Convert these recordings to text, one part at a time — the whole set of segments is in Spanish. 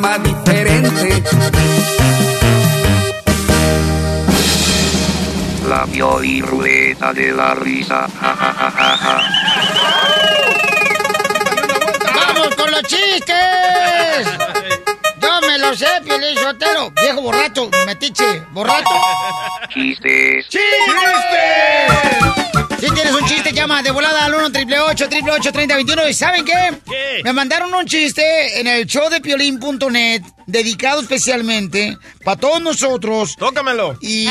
programa diferente. La Pioli Ruleta de la Risa. Ja, ja, ja. ¡Vamos con los chistes! Yo me lo sé, Piolín Sotelo. Viejo borracho, metiche, borracho. Chistes. Si tienes un chiste, llama de volada al 1 888 3021 ¿Y saben qué? ¿Qué? Me mandaron un chiste en el show de piolín.net dedicado especialmente para todos nosotros. Tócamelo. Y,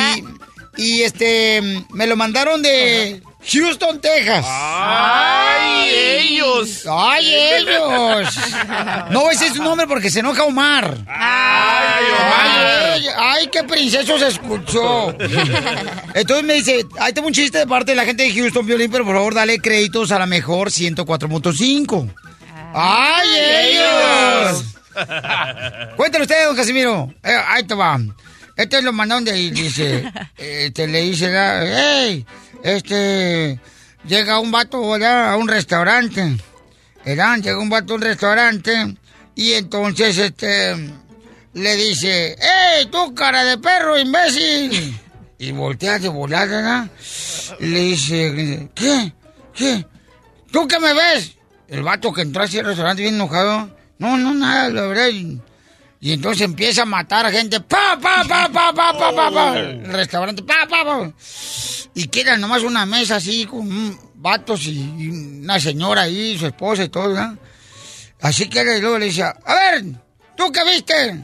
y este, me lo mandaron de Houston, Texas. ¡Ay, ellos! ¡Ay, ellos! No voy a decir su nombre porque se enoja Omar. ¡Ay, Omar! ¡Ay, ay, qué princeso se escuchó! Entonces me dice, ahí tengo un chiste de parte de la gente de Houston, Violín, pero por favor dale créditos a la mejor 104.5. ¡Ay, ellos! Cuéntale usted, don Casimiro. Eh, ahí te va. Este lo mandaron de ahí, dice, este, le dice, hey, este, llega un vato ¿verdad? a un restaurante, ¿verdad? Llega un vato a un restaurante y entonces, este, le dice, hey, tú cara de perro, imbécil. Y voltea de volada, le dice, ¿qué? ¿Qué? ¿Tú qué me ves? El vato que entró así al restaurante bien enojado. No, no, nada, la verdad. Y, entonces empieza a matar a gente. ¡Pa, pa, pa, pa, pa, pa, pa, pa! El restaurante, ¡pa, pa, pa! Y queda nomás una mesa así con vatos y, y una señora ahí, su esposa y todo, ¿verdad? Así que luego le dice, a ver, ¿tú qué viste?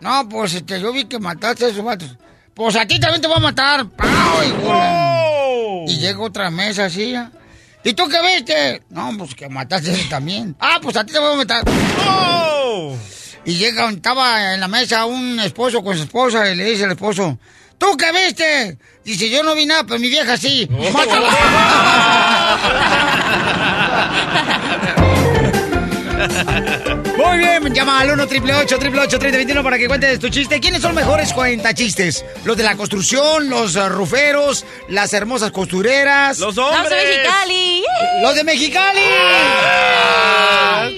No, pues este, yo vi que mataste a esos vatos. Pues a ti también te voy a matar. ¡Pau! Y, ¡Oh! y llega otra mesa así, ¿ya? ¿Y tú qué viste? No, pues que mataste ese también. Ah, pues a ti te voy a matar. ¡Oh! Y llega, estaba en la mesa un esposo con su esposa y le dice al esposo, ¿tú qué viste? Dice, yo no vi nada, pero mi vieja sí. ¡Mátala! Llama al 1 888 3021 para que cuentes tu chiste. ¿Quiénes son mejores cuentachistes? ¿Los de la construcción, los uh, ruferos, las hermosas costureras? ¡Los ¡Vamos a hombres! Mexicali! ¡Los de Mexicali! Ah,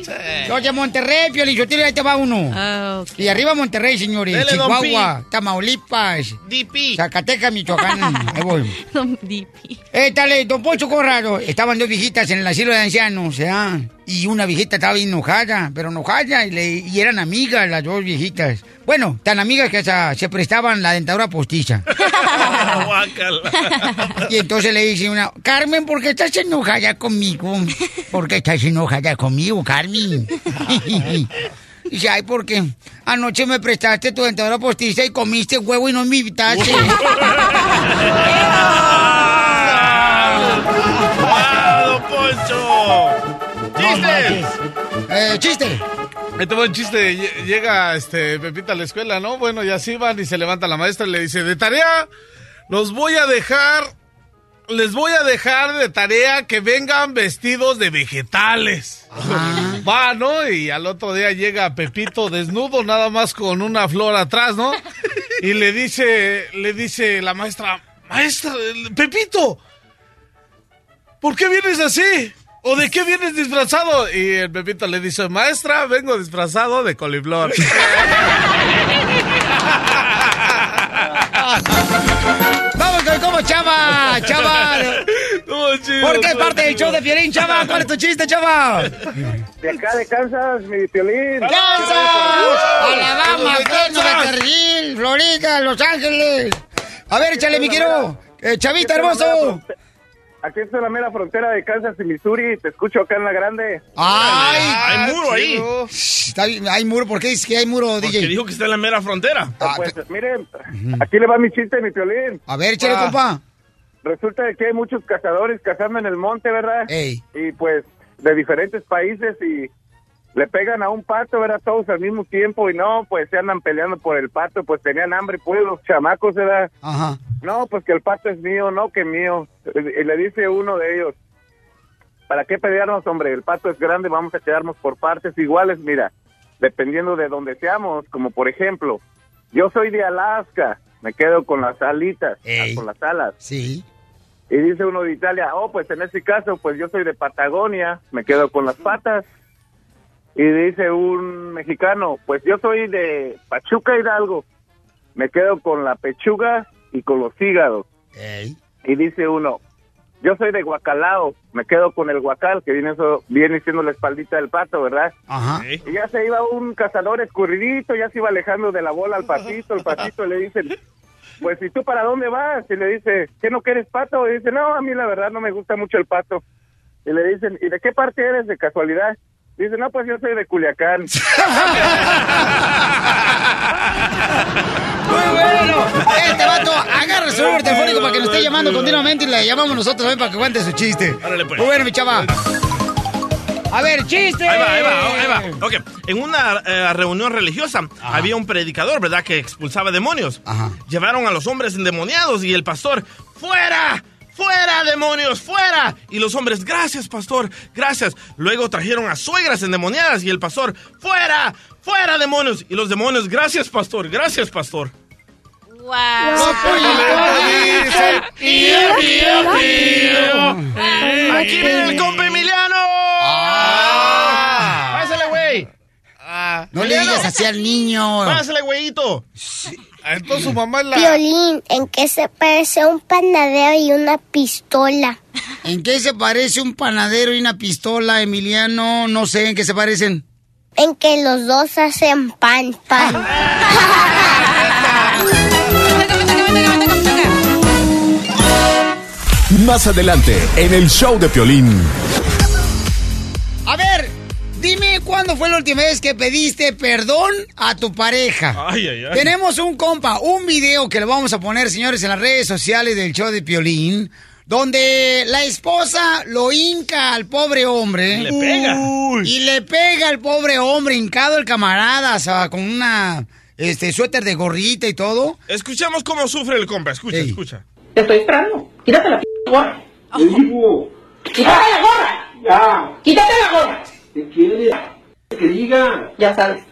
Los de Monterrey, Piolichotero, ahí te va uno. Ah, ok. Y arriba Monterrey, señores. Dele, Chihuahua, Tamaulipas, DP. Zacatecas, Michoacán. Ahí voy. Don Dipi. Eh, dale, don Poncho Corrado. Estaban dos viejitas en el asilo de ancianos, ¿ya? Y una viejita estaba enojada, pero enojada, y, le- y eran amigas las dos viejitas. Bueno, tan amigas que hasta se prestaban la dentadura postiza. Y entonces le dice una, Carmen, ¿por qué estás enojada conmigo? ¿Por qué estás enojada conmigo, Carmen? Dice, ay, porque anoche me prestaste tu dentadura postiza y comiste huevo y no me invitaste. ¡Chistes! Eh, chiste. Ahí te va un chiste. Lle- Llega este Pepita a la escuela, ¿no? Bueno, ya así van y se levanta la maestra y le dice, de tarea, los voy a dejar, les voy a dejar de tarea que vengan vestidos de vegetales. Va, ¿no? Y al otro día llega Pepito desnudo, nada más con una flor atrás, ¿no? Y le dice, le dice la maestra, maestra, Pepito, ¿por qué vienes así? ¿O de qué vienes disfrazado? Y el Pepito le dice, maestra, vengo disfrazado de coliflor. Vamos con cómo, chava, chava. ¿Por qué es parte del show de Piolín, chava? ¿Cuál es tu chiste, chava? De acá de Kansas, mi violín. ¡Kansas! ¡Alabama, Fresno, Beckerville, Florida, Los Ángeles! A ver, échale, mi quiero. Eh, chavita hermoso. Aquí estoy en la mera frontera de Kansas y Missouri. Te escucho acá en la grande. ¡Ay! ¡Hay muro ahí. Está bien, hay muro, ¿por qué dices que hay muro, Porque DJ? dijo que está en la mera frontera. Ah, Pues pe- miren, aquí le va mi chiste, mi violín. a ver, échale, Ah. compa. Resulta de que hay muchos cazadores cazando en el monte, ¿verdad? Ey. Y pues de diferentes países y le pegan a un pato, ¿verdad? Todos al mismo tiempo y no, pues se andan peleando por el pato, pues tenían hambre, pues los chamacos, ¿verdad? Ajá. No, pues que el pato es mío, no que mío. Y le dice uno de ellos, ¿para qué pelearnos, hombre? El pato es grande, vamos a quedarnos por partes iguales, mira, dependiendo de donde seamos, como por ejemplo, yo soy de Alaska, me quedo con las alitas, Ey. con las alas. Sí. Y dice uno de Italia, oh, pues en ese caso, pues yo soy de Patagonia, me quedo con las patas. Y dice un mexicano, pues yo soy de Pachuca Hidalgo, me quedo con la pechuga y con los hígados. Ey. Y dice uno, yo soy de Guacalao, me quedo con el guacal, que viene, eso, viene siendo la espaldita del pato, ¿verdad? Ajá. Y ya se iba un cazador escurridito, ya se iba alejando de la bola al patito, el patito le dicen, pues ¿y tú para dónde vas? Y le dice, ¿qué no quieres pato? Y dice, no, a mí la verdad no me gusta mucho el pato. Y le dicen, ¿y de qué parte eres de casualidad? Dice, no, pues yo soy de Culiacán. Muy bueno. Este vato agarra su número telefónico para que nos esté llamando continuamente y le llamamos nosotros también para que cuente su chiste. Pues. Muy bueno, mi chava. A ver, chiste. Ahí va, ahí va, ahí va. Ok, en una eh, reunión religiosa había un predicador, ¿verdad?, que expulsaba demonios. Ajá. Llevaron a los hombres endemoniados y el pastor, ¡fuera! ¡Fuera, demonios! ¡Fuera! Y los hombres, gracias, pastor, gracias. Luego trajeron a suegras endemoniadas y el pastor, ¡fuera! ¡Fuera, demonios! Y los demonios, gracias, pastor, gracias, pastor. Wow. ¡Aquí viene el compa Emiliano! Ah. ¡Pásale, güey! No le digas así al niño. ¡Pásale, güeyito! Ah, Entonces su mamá es la... Violín, ¿en qué se parece un panadero y una pistola? ¿En qué se parece un panadero y una pistola, Emiliano? No sé en qué se parecen. En que los dos hacen pan, pan. Más adelante, en el show de Piolín. A ver, dime cuándo fue la última vez que pediste perdón a tu pareja. Ay, ay, ay. Tenemos un compa, un video que lo vamos a poner, señores, en las redes sociales del show de Piolín, donde la esposa lo hinca al pobre hombre. Le pega. Y le pega al pobre hombre, hincado el camarada, o sea, con una este suéter de gorrita y todo. Escuchemos cómo sufre el compa. Escucha, Ey. escucha. Te estoy esperando. Quítate la p gorra. Te digo. Quítate la gorra. Ya. Quítate la gorra. ¿Qué quiere? Que diga. Ya sabes.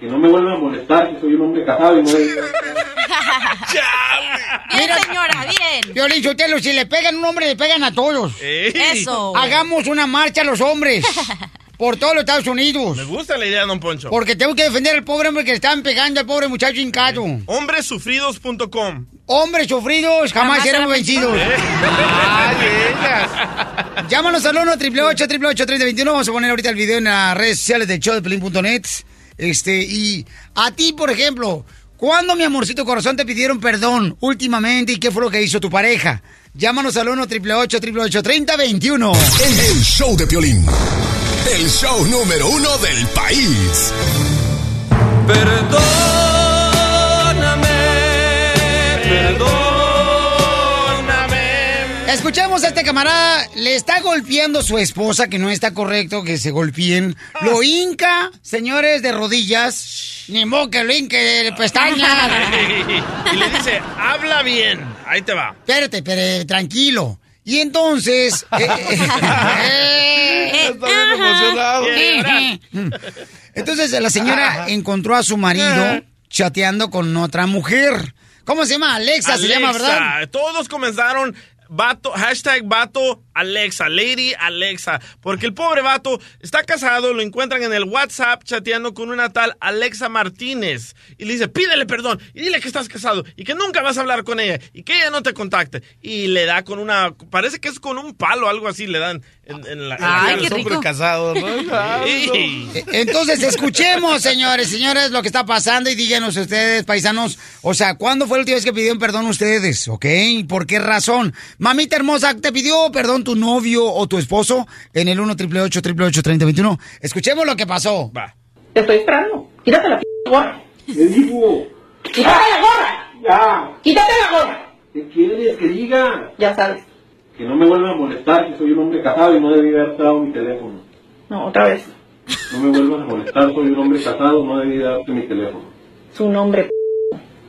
Que no me vuelva a molestar, que soy un hombre casado y no Bien, señora, bien. Piolín Sotelo, si le pegan a un hombre, le pegan a todos. Ey. Eso. Hagamos una marcha a los hombres. Por todos los Estados Unidos. Me gusta la idea, don Poncho. Porque tengo que defender al pobre hombre que le están pegando al pobre muchacho hincado. Hombresufridos.com. Hombres sufridos jamás, Jamás serán serán vencidos. Llámanos al 1 888 3021 Vamos a poner ahorita el video en las redes sociales de Pelín.net. Este, y a ti, por ejemplo, ¿cuándo, mi amorcito corazón, te pidieron perdón últimamente y qué fue lo que hizo tu pareja? Llámanos al 1 888 3021 El, el show de Piolín. El show número uno del país. Escuchemos a este camarada, le está golpeando su esposa, que no está correcto que se golpeen. Lo hinca, señores, de rodillas. Ni modo que lo hinque de pestañas. y le dice, habla bien. Ahí te va. Espérate, pero tranquilo. Y entonces... eh, eh, Está bien emocionado. eh, entonces la señora encontró a su marido chateando con otra mujer. ¿Cómo se llama? Alexa, se llama, ¿verdad? Alexa. Todos comenzaron vato, hashtag vato Alexa, Lady Alexa, porque el pobre vato está casado, lo encuentran en el WhatsApp chateando con una tal Alexa Martínez y le dice, pídele perdón y dile que estás casado y que nunca vas a hablar con ella y que ella no te contacte y le da con una, parece que es con un palo, algo así le dan en, en la... en la Ay, cara. qué Hombre rico. casado, ¿no? Sí. Eh, Entonces, escuchemos, señores, señores, lo que está pasando y díganos ustedes, paisanos, o sea, ¿cuándo fue la última vez que pidieron perdón ustedes? ¿Ok? ¿Por qué razón? Mamita hermosa, ¿te pidió perdón tu tu novio o tu esposo en el 1 888 3021 Escuchemos lo que pasó. Va. Te estoy esperando. Quítate la p gorra. ¿Qué digo? ¡Quítate la gorra! Ya. ¡Quítate la gorra! ¿Qué quieres que diga? Ya sabes. Que no me vuelva a molestar, que soy un hombre casado y no debí haber dado mi teléfono. No, otra vez. No me vuelvas a molestar, soy un hombre casado, no debí darte mi teléfono. Su nombre.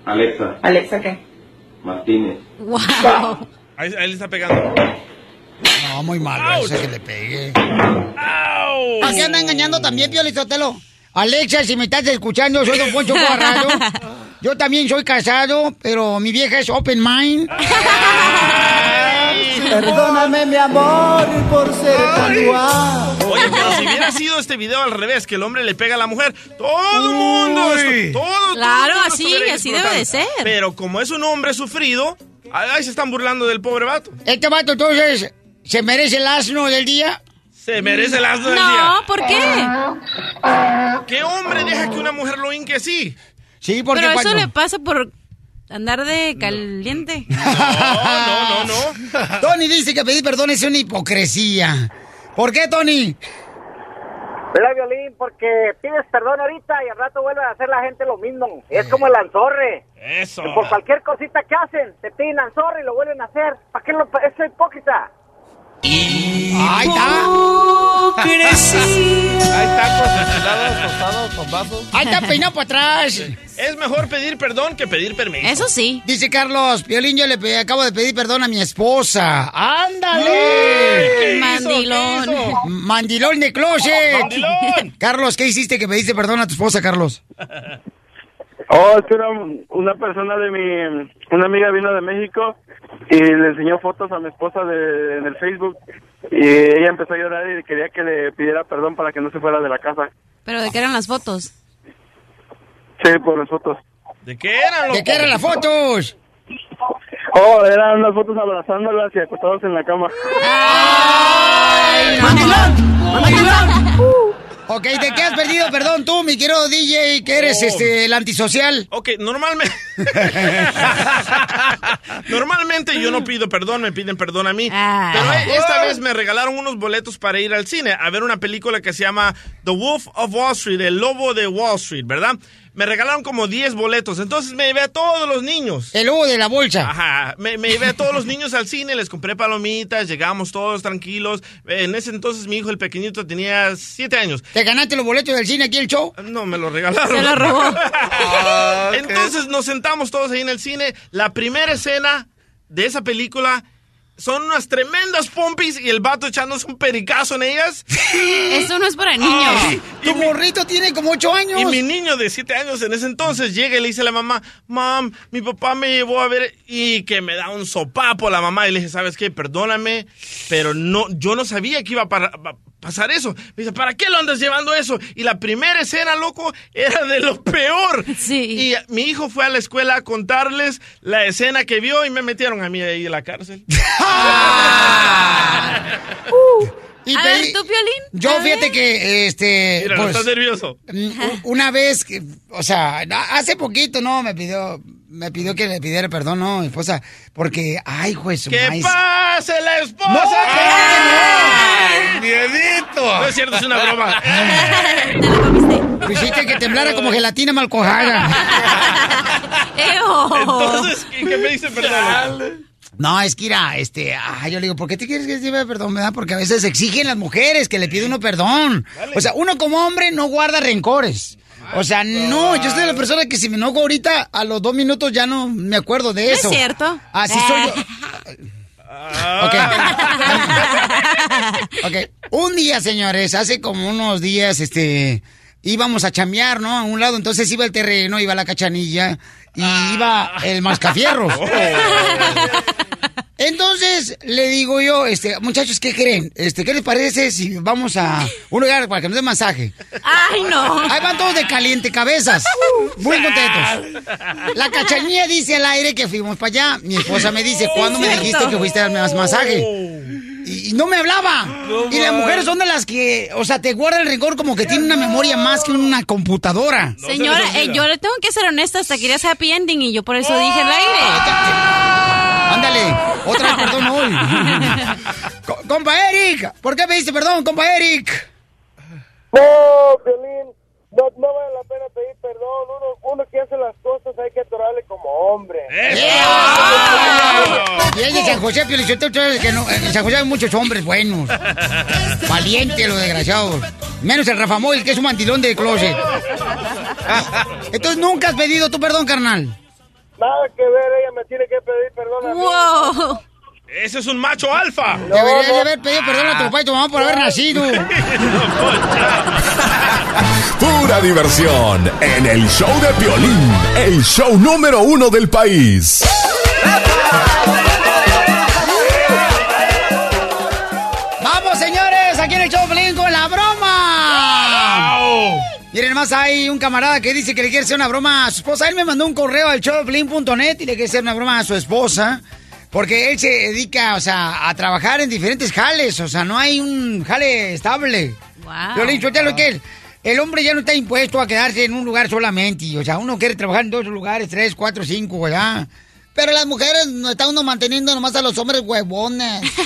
Alexa Alexa, ¿qué? Martínez. Wow. Ahí, ahí le está pegando. No, muy malo ese que le pegue. ¿A qué anda engañando también, Pio Lizotelo? Alexa, si me estás escuchando, soy Don Poncho Corrado. Yo también soy casado, pero mi vieja es open mind. Perdóname, mi amor, por ser tan guapo. Oye, pero si hubiera sido este video al revés, que el hombre le pega a la mujer, todo el mundo, esto- todo, Claro, todo así, así debe de ser. Pero como es un hombre sufrido, ahí se están burlando del pobre vato. Este vato, entonces, ¿se merece el asno del día? Se merece el asno del No, día. ¿por qué? ¿Qué hombre deja que una mujer lo hinque así? Sí, Pero eso le pasa por andar de caliente. No, no, no. Tony dice que pedir perdón es una hipocresía. ¿Por qué, Tony? Mira, Violín, porque pides perdón ahorita y al rato vuelve a hacer la gente lo mismo. Es como el anzorre. Eso. Que por cualquier cosita que hacen, te piden anzorre y lo vuelven a hacer. ¿Para qué lo es hipócrita? Ahí está. Tacos enchilados, tostados, con vasos. Ahí está peinado para atrás. Es mejor pedir perdón que pedir permiso. Eso sí. Dice Carlos, Piolín, yo le pe- acabo de pedir perdón a mi esposa. ¡Ándale! ¿qué hizo? Mandilón. ¿Qué hizo? Mandilón de closet. Mandilón. Carlos, ¿qué hiciste que pediste perdón a tu esposa, Carlos? Oh, es que era una persona de mi, una amiga vino de México y le enseñó fotos a mi esposa de, en el Facebook y ella empezó a llorar y quería que le pidiera perdón para que no se fuera de la casa. Pero de qué eran las fotos. Sí, por las fotos. ¿De qué eran, loco? ¿De qué eran las fotos? Oh, eran unas fotos abrazándolas y acostados en la cama. Ok, ¿de qué has perdido perdón tú, mi querido DJ, que eres Oh. este el antisocial? Ok, normalmente. normalmente yo no pido perdón, me piden perdón a mí. Ah. Pero esta vez me regalaron unos boletos para ir al cine a ver una película que se llama The Wolf of Wall Street, el lobo de Wall Street, ¿verdad? Me regalaron como 10 boletos, entonces me llevé a todos los niños. El lobo de la bolsa. Ajá, me, me llevé a todos los niños al cine, les compré palomitas, llegamos todos tranquilos. En ese entonces mi hijo, el pequeñito, tenía 7 años. ¿Te ganaste los boletos del cine aquí el show? No, me lo regalaron. Se lo robó. Ah. Entonces nos sentamos todos ahí en el cine. La primera escena de esa película son unas tremendas pompis y el vato echándose un pericazo en ellas. Eso no es para niños. Tu morrito tiene como ocho años. y mi niño de 7 años en ese entonces llega y le dice a la mamá, mam, mi papá me llevó a ver y que me da un sopapo la mamá. Y le dije, ¿sabes qué? Perdóname, pero no, yo no sabía que iba a para- pa- pasar eso. Me dice, ¿para qué lo andas llevando eso? Y la primera escena, loco, era de lo peor. Sí. Y mi hijo fue a la escuela a contarles la escena que vio y me metieron a mí ahí en la cárcel. Y A ver, ¿tú, Piolín? Yo A fíjate ver. que, este, Mira, pues, estás nervioso. una vez, que, o sea, hace poquito, no, me pidió, me pidió que le pidiera perdón, no, mi esposa, porque, ay, juez, ¡Que maíz. pase la esposa! No, ¡Ay, miedito! No es cierto, es una broma. Hiciste que temblara como gelatina mal cojada. Eo. Entonces, ¿qué, qué me dice perdón? No, es que era, este, ay, yo le digo, ¿por qué te quieres que te pida perdón, verdad? Porque a veces exigen las mujeres que le pide uno perdón. O sea, uno como hombre no guarda rencores. O sea, no, yo soy la persona que si me enojo ahorita, a los dos minutos ya no me acuerdo de No es eso. cierto. Así soy yo. Ok. ok. Un día, señores, hace como unos días, este, íbamos a chambear, ¿no? A un lado, entonces iba el terreno, iba la cachanilla y iba el mascafierros. Entonces le digo yo, este, muchachos, ¿qué creen? Este, ¿qué les parece si vamos a un lugar para que nos den masaje? Ay, no. Ahí van todos de caliente cabezas. Muy contentos. La cachanilla dice al aire que fuimos para allá. Mi esposa me dice, ¿cuándo me dijiste que fuiste a darme más masaje? Y, y no me hablaba. y las mujeres son de las que, o sea, te guarda el rencor como que tiene una memoria más que una computadora. No Señora, eh, yo le tengo que ser honesta, hasta querías happy ending y yo por eso dije al aire. Anda Ándale, otra vez perdón hoy. Co- compa Eric, ¿por qué pediste perdón, compa Eric? No, Piolín, no, no vale la pena pedir perdón. Uno, uno que hace las cosas hay que atorarle como hombre. Y es de San José, que no, en San José hay muchos hombres buenos. Valientes los desgraciados. Menos el Rafa Moil, que es un mantilón de closet. Entonces, ¿nunca has pedido tu perdón, carnal? Nada que ver, ella me tiene que pedir perdón a mí. ¡Wow! Ese es un macho alfa. Deberías de haber pedido perdón a tu papá y tu mamá por haber nacido. Pura diversión en el show de Piolín, el show número uno del país. ¡Vamos, señores! Aquí en el show de con la broma. Miren, más hay un camarada que dice que le quiere hacer una broma a su esposa. Él me mandó un correo al showdeplin.net y le quiere hacer una broma a su esposa. Porque él se dedica, o sea, a trabajar en diferentes jales. O sea, no hay un jale estable. Wow. Yo le he dicho, lo que él, el hombre ya no está impuesto a quedarse en un lugar solamente. O sea, uno quiere trabajar en dos lugares, tres, cuatro, cinco, ¿verdad? Pero las mujeres no está uno manteniendo nomás a los hombres huevones.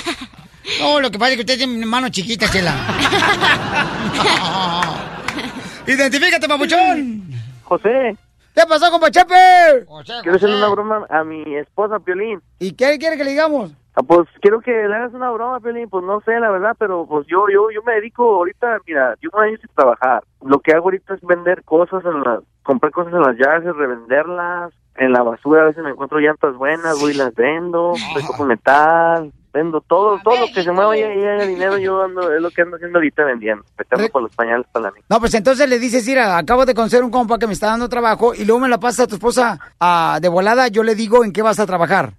No, lo que pasa es que usted tiene manos chiquitas, chela. Identifícate, papuchón. José, ¿Qué pasó, compa Chepe? quiero hacerle una broma a mi esposa, Piolín. ¿Y qué quiere que le digamos? Ah, pues quiero que le hagas una broma, Piolín. Pues no sé, la verdad, pero pues yo yo yo me dedico ahorita, mira, yo me dedico a trabajar. Lo que hago ahorita es vender cosas, en la, comprar cosas en las llaves, revenderlas. En la basura a veces me encuentro llantas buenas, voy y las vendo, recojo metal, vendo todo, todo lo que se mueva y haga dinero, yo ando, es lo que ando haciendo ahorita vendiendo, petando por los pañales para la niña. No, pues entonces le dices, mira, acabo de conocer un compa que me está dando trabajo y luego me la pasa a tu esposa ah, de volada, yo le digo en qué vas a trabajar.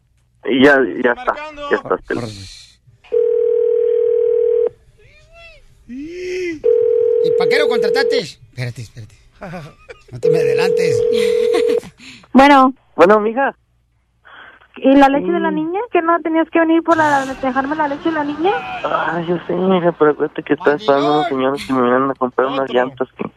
Y ya, ya está, ya está. ¿Y para qué lo contrataste? Espérate, espérate. No te me adelantes. Bueno, Bueno, mija, ¿y la leche de la niña? ¿Que no tenías que venir por la, dejarme la leche de la niña? Ah, yo sé, mija, pero acuérdate que estaba esperando unos señores que me vinieron a comprar unas llantas que,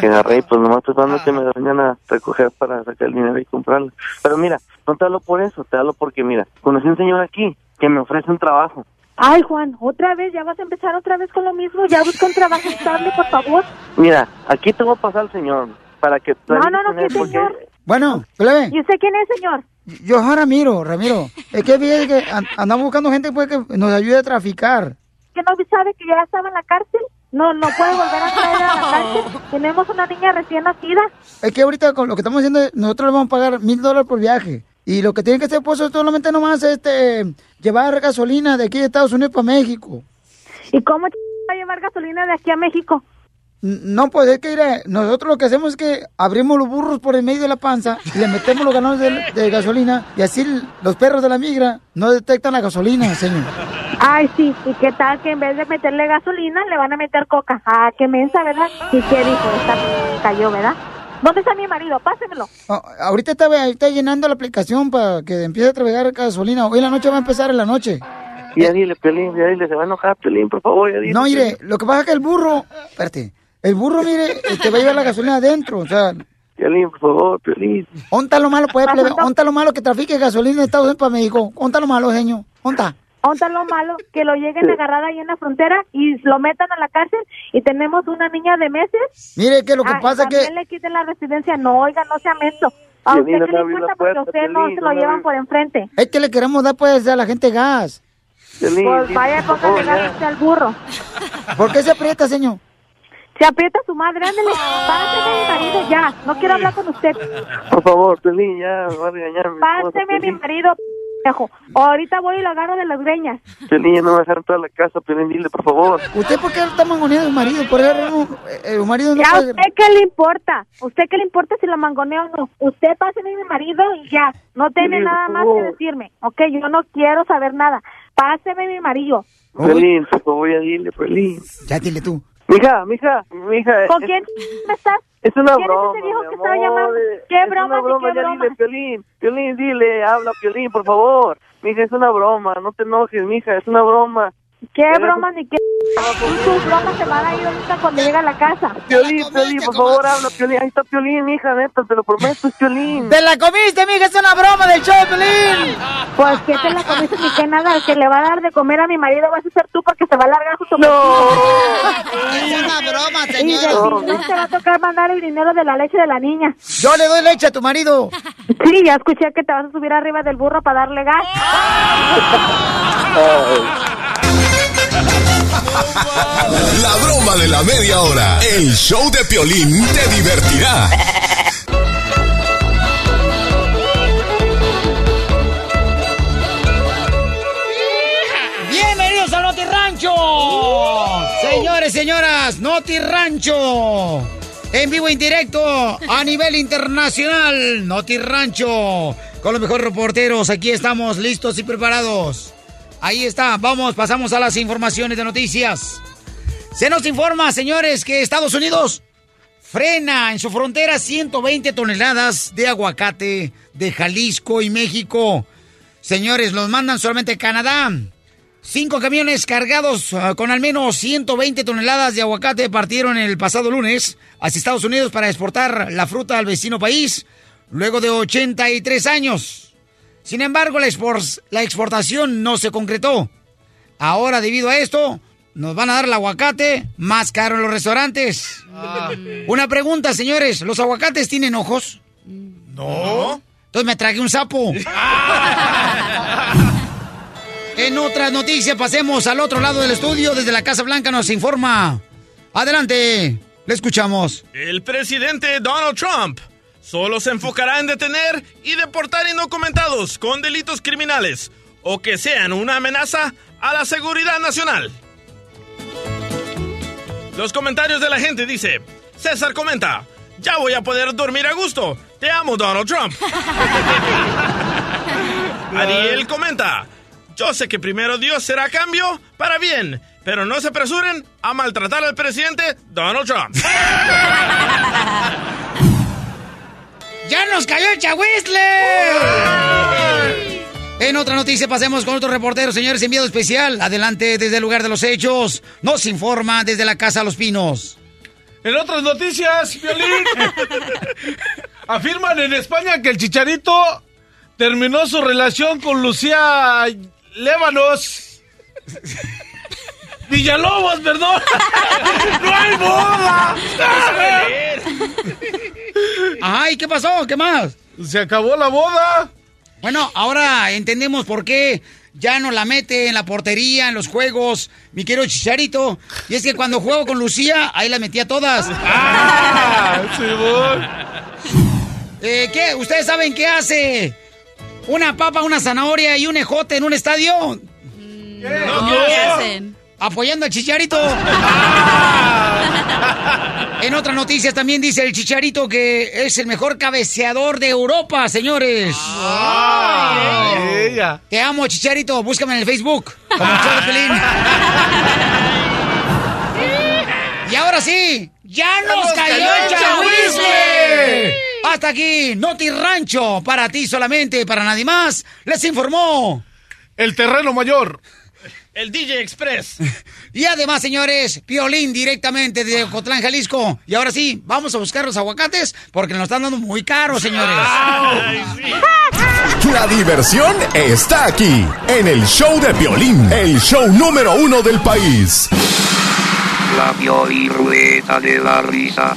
que agarré y pues nomás estoy esperando que me vengan a recoger para sacar el dinero y comprarlas. Pero mira, no te hablo por eso, te hablo porque, mira, conocí un señor aquí que me ofrece un trabajo. Ay, Juan, otra vez, ya vas a empezar otra vez con lo mismo. Ya busca un trabajo estable, por favor. Mira, aquí te voy a pasar al señor para que... No, no, no, ¿qué señor? Bueno, plebe, ¿Y usted quién es, señor? Yo soy Ramiro, Ramiro. Es que vi que an- andamos buscando gente pues, que nos ayude a traficar. ¿Que no sabe que ya estaba en la cárcel? No, no puede volver a traer a la cárcel. Tenemos una niña recién nacida. Es que ahorita con lo que estamos haciendo, nosotros le vamos a pagar mil dólares por viaje. Y lo que tiene que hacer, pues, es solamente nomás este, llevar gasolina de aquí de Estados Unidos para México. ¿Y cómo va a llevar gasolina de aquí a México? No, pues es que mira, nosotros lo que hacemos es que abrimos los burros por el medio de la panza y le metemos los galones de, de gasolina y así los perros de la migra no detectan la gasolina, señor. Ay, sí. ¿Y qué tal que en vez de meterle gasolina, le van a meter coca? Ah, qué mensa, ¿verdad? ¿Y qué dijo? Esta cayó, ¿verdad? ¿Dónde está mi marido? Pásemelo. Ah, ahorita está, está llenando la aplicación para que empiece a trabajar gasolina. Hoy la noche va a empezar en la noche. Ya dile, Pelín, ya dile, se va a enojar, Pelín, por favor, ya dile. No, mire, lo que pasa es que el burro, espérate, el burro, mire, te va a llevar la gasolina adentro, o sea, Pelín, por favor, Pelín. onta lo malo, pues, plebe, onta lo malo que trafique gasolina de Estados Unidos para México, onta lo malo, señor, onta. Onta lo malo, que lo lleguen a agarrar ahí en la frontera y lo metan a la cárcel y tenemos una niña de meses. Mire, que lo que Ah, pasa es que... le quiten la residencia. No, oiga, no sea menso. A usted no le abrió importa porque puerta, usted no Piolín, se no lo llevan abrió. por enfrente. Es que le queremos dar, pues, a la gente gas. Pues vaya, póngale gas al burro. ¿Por qué se aprieta, señor? Se aprieta su madre, ándale. Páseme mi marido ya. No quiero hablar con usted. Por favor, Pelín, ya, me va a regañar mi esposa, Páseme mi marido, pendejo. Ahorita voy y lo agarro de las greñas. Pelín, ya no me va a dejar entrar a la casa, Pelín, dile, por favor. ¿Usted por qué está mangoneando a su marido? Por no, eh, el marido no Ya, puede... ¿usted qué le importa? ¿Usted qué le importa si lo mangoneo o no? Usted páseme mi marido y ya. No tiene nada más que decirme. Ok, yo no quiero saber nada. Páseme mi marido. Pelín, por favor, ya dile, Pelín. Ya dile tú. Mija, mija, mija. ¿Con es- quién me estás? Es una ¿Quién broma, es ese viejo que estaba llamando? ¿Qué es broma una broma, qué ya broma? dile, Piolín. Piolín, dile, habla, Piolín, por favor. Mija, es una broma, no te enojes, mija, es una broma. ¿Qué broma ni qué Y tus bromas se van a ir ahorita cuando llegue a la casa. Piolín, Piolín, por favor, habla, Piolín. Ahí está Piolín, hija, neta, te lo prometo, es Piolín. ¡Te la comiste, mija! ¡Es una broma del show de Pelín! Pues que te la comiste ni que nada. El que le va a dar de comer a mi marido vas a ser tú porque se va a largar su No. Es una broma, Y de señor. te va a tocar mandar el dinero de la leche de la niña. Yo le doy leche a tu marido. Sí, ya escuché que te vas a subir arriba del burro para darle gas. La broma de la media hora. El show de Piolín te divertirá. Bienvenidos al Noti Rancho. Señores, señoras, Noti Rancho. En vivo e indirecto a nivel internacional. Noti Rancho. Con los mejores reporteros. Aquí estamos listos y preparados. Ahí está. Vamos, pasamos a las informaciones de noticias. Se nos informa, señores, que Estados Unidos frena en su frontera 120 toneladas de aguacate de Jalisco y México. Señores, los mandan solamente Canadá. Cinco camiones cargados ah, con al menos 120 toneladas de aguacate partieron el pasado lunes hacia Estados Unidos para exportar la fruta al vecino país luego de 83 años. Sin embargo, la, expor- la exportación no se concretó. Ahora, debido a esto, nos van a dar el aguacate más caro en los restaurantes. Una pregunta, señores. ¿Los aguacates tienen ojos? No. Entonces me tragué un sapo. En otras noticias, pasemos al otro lado del estudio. Desde la Casa Blanca nos informa. Adelante, le escuchamos. El presidente Donald Trump solo se enfocará en detener y deportar indocumentados con delitos criminales o que sean una amenaza a la seguridad nacional. Los comentarios de la gente dice, César comenta, ya voy a poder dormir a gusto. Te amo, Donald Trump. Ariel comenta, yo sé que primero Dios será cambio para bien, pero no se apresuren a maltratar al presidente Donald Trump. ¡Ya nos cayó el chahuizle! En otra noticia pasemos con otro reportero, señores, enviado especial. Adelante desde el lugar de los hechos. Nos informa desde la Casa Los Pinos. En otras noticias, Violín, afirman en España que el Chicharito terminó su relación con Lucía Lébanos. Villalobos, perdón. ¡No hay boda! Ay, ¿qué pasó? ¿Qué más? Se acabó la boda. Bueno, ahora entendemos por qué ya no la mete en la portería, en los juegos, mi querido Chicharito. Y es que cuando juego con Lucía, ahí las metía todas. ¡Ah! Eh, ¿Qué? ¿Ustedes saben qué hace una papa, una zanahoria y un ejote en un estadio? No, ¿qué hacen? Apoyando al Chicharito. en otras noticias también dice el Chicharito que es el mejor cabeceador de Europa, señores. Ella. Te amo, Chicharito. Búscame en el Facebook. Como y ahora sí, ya nos nos cayó cayó el chahuizle. Hasta aquí, Noti Rancho. Para ti solamente, para nadie más. Les informó. El terreno mayor. El DJ Express. Y además, señores, Piolín directamente de Ocotlán, Jalisco. Y ahora sí, vamos a buscar los aguacates porque nos están dando muy caros, señores. La diversión está aquí, en el show de Piolín, el show número uno del país. La Piolirrueta de la risa.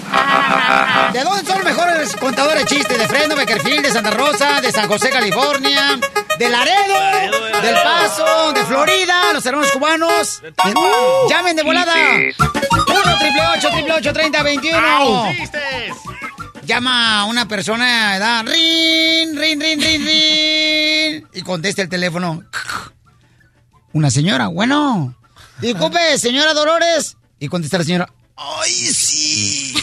¿De dónde son los mejores contadores de chistes? De Fresno, Beckerfield, de Santa Rosa, de San José, California, de Laredo, del Paso, de Florida, los hermanos cubanos. Llamen de volada. 1 triple 8 triple 8 30 21. Llama a una persona de edad. Rin, rin, rin, rin, rin. Y contesta el teléfono. Una señora, bueno. Disculpe, señora Dolores. Y contesta la señora. ¡Ay, sí!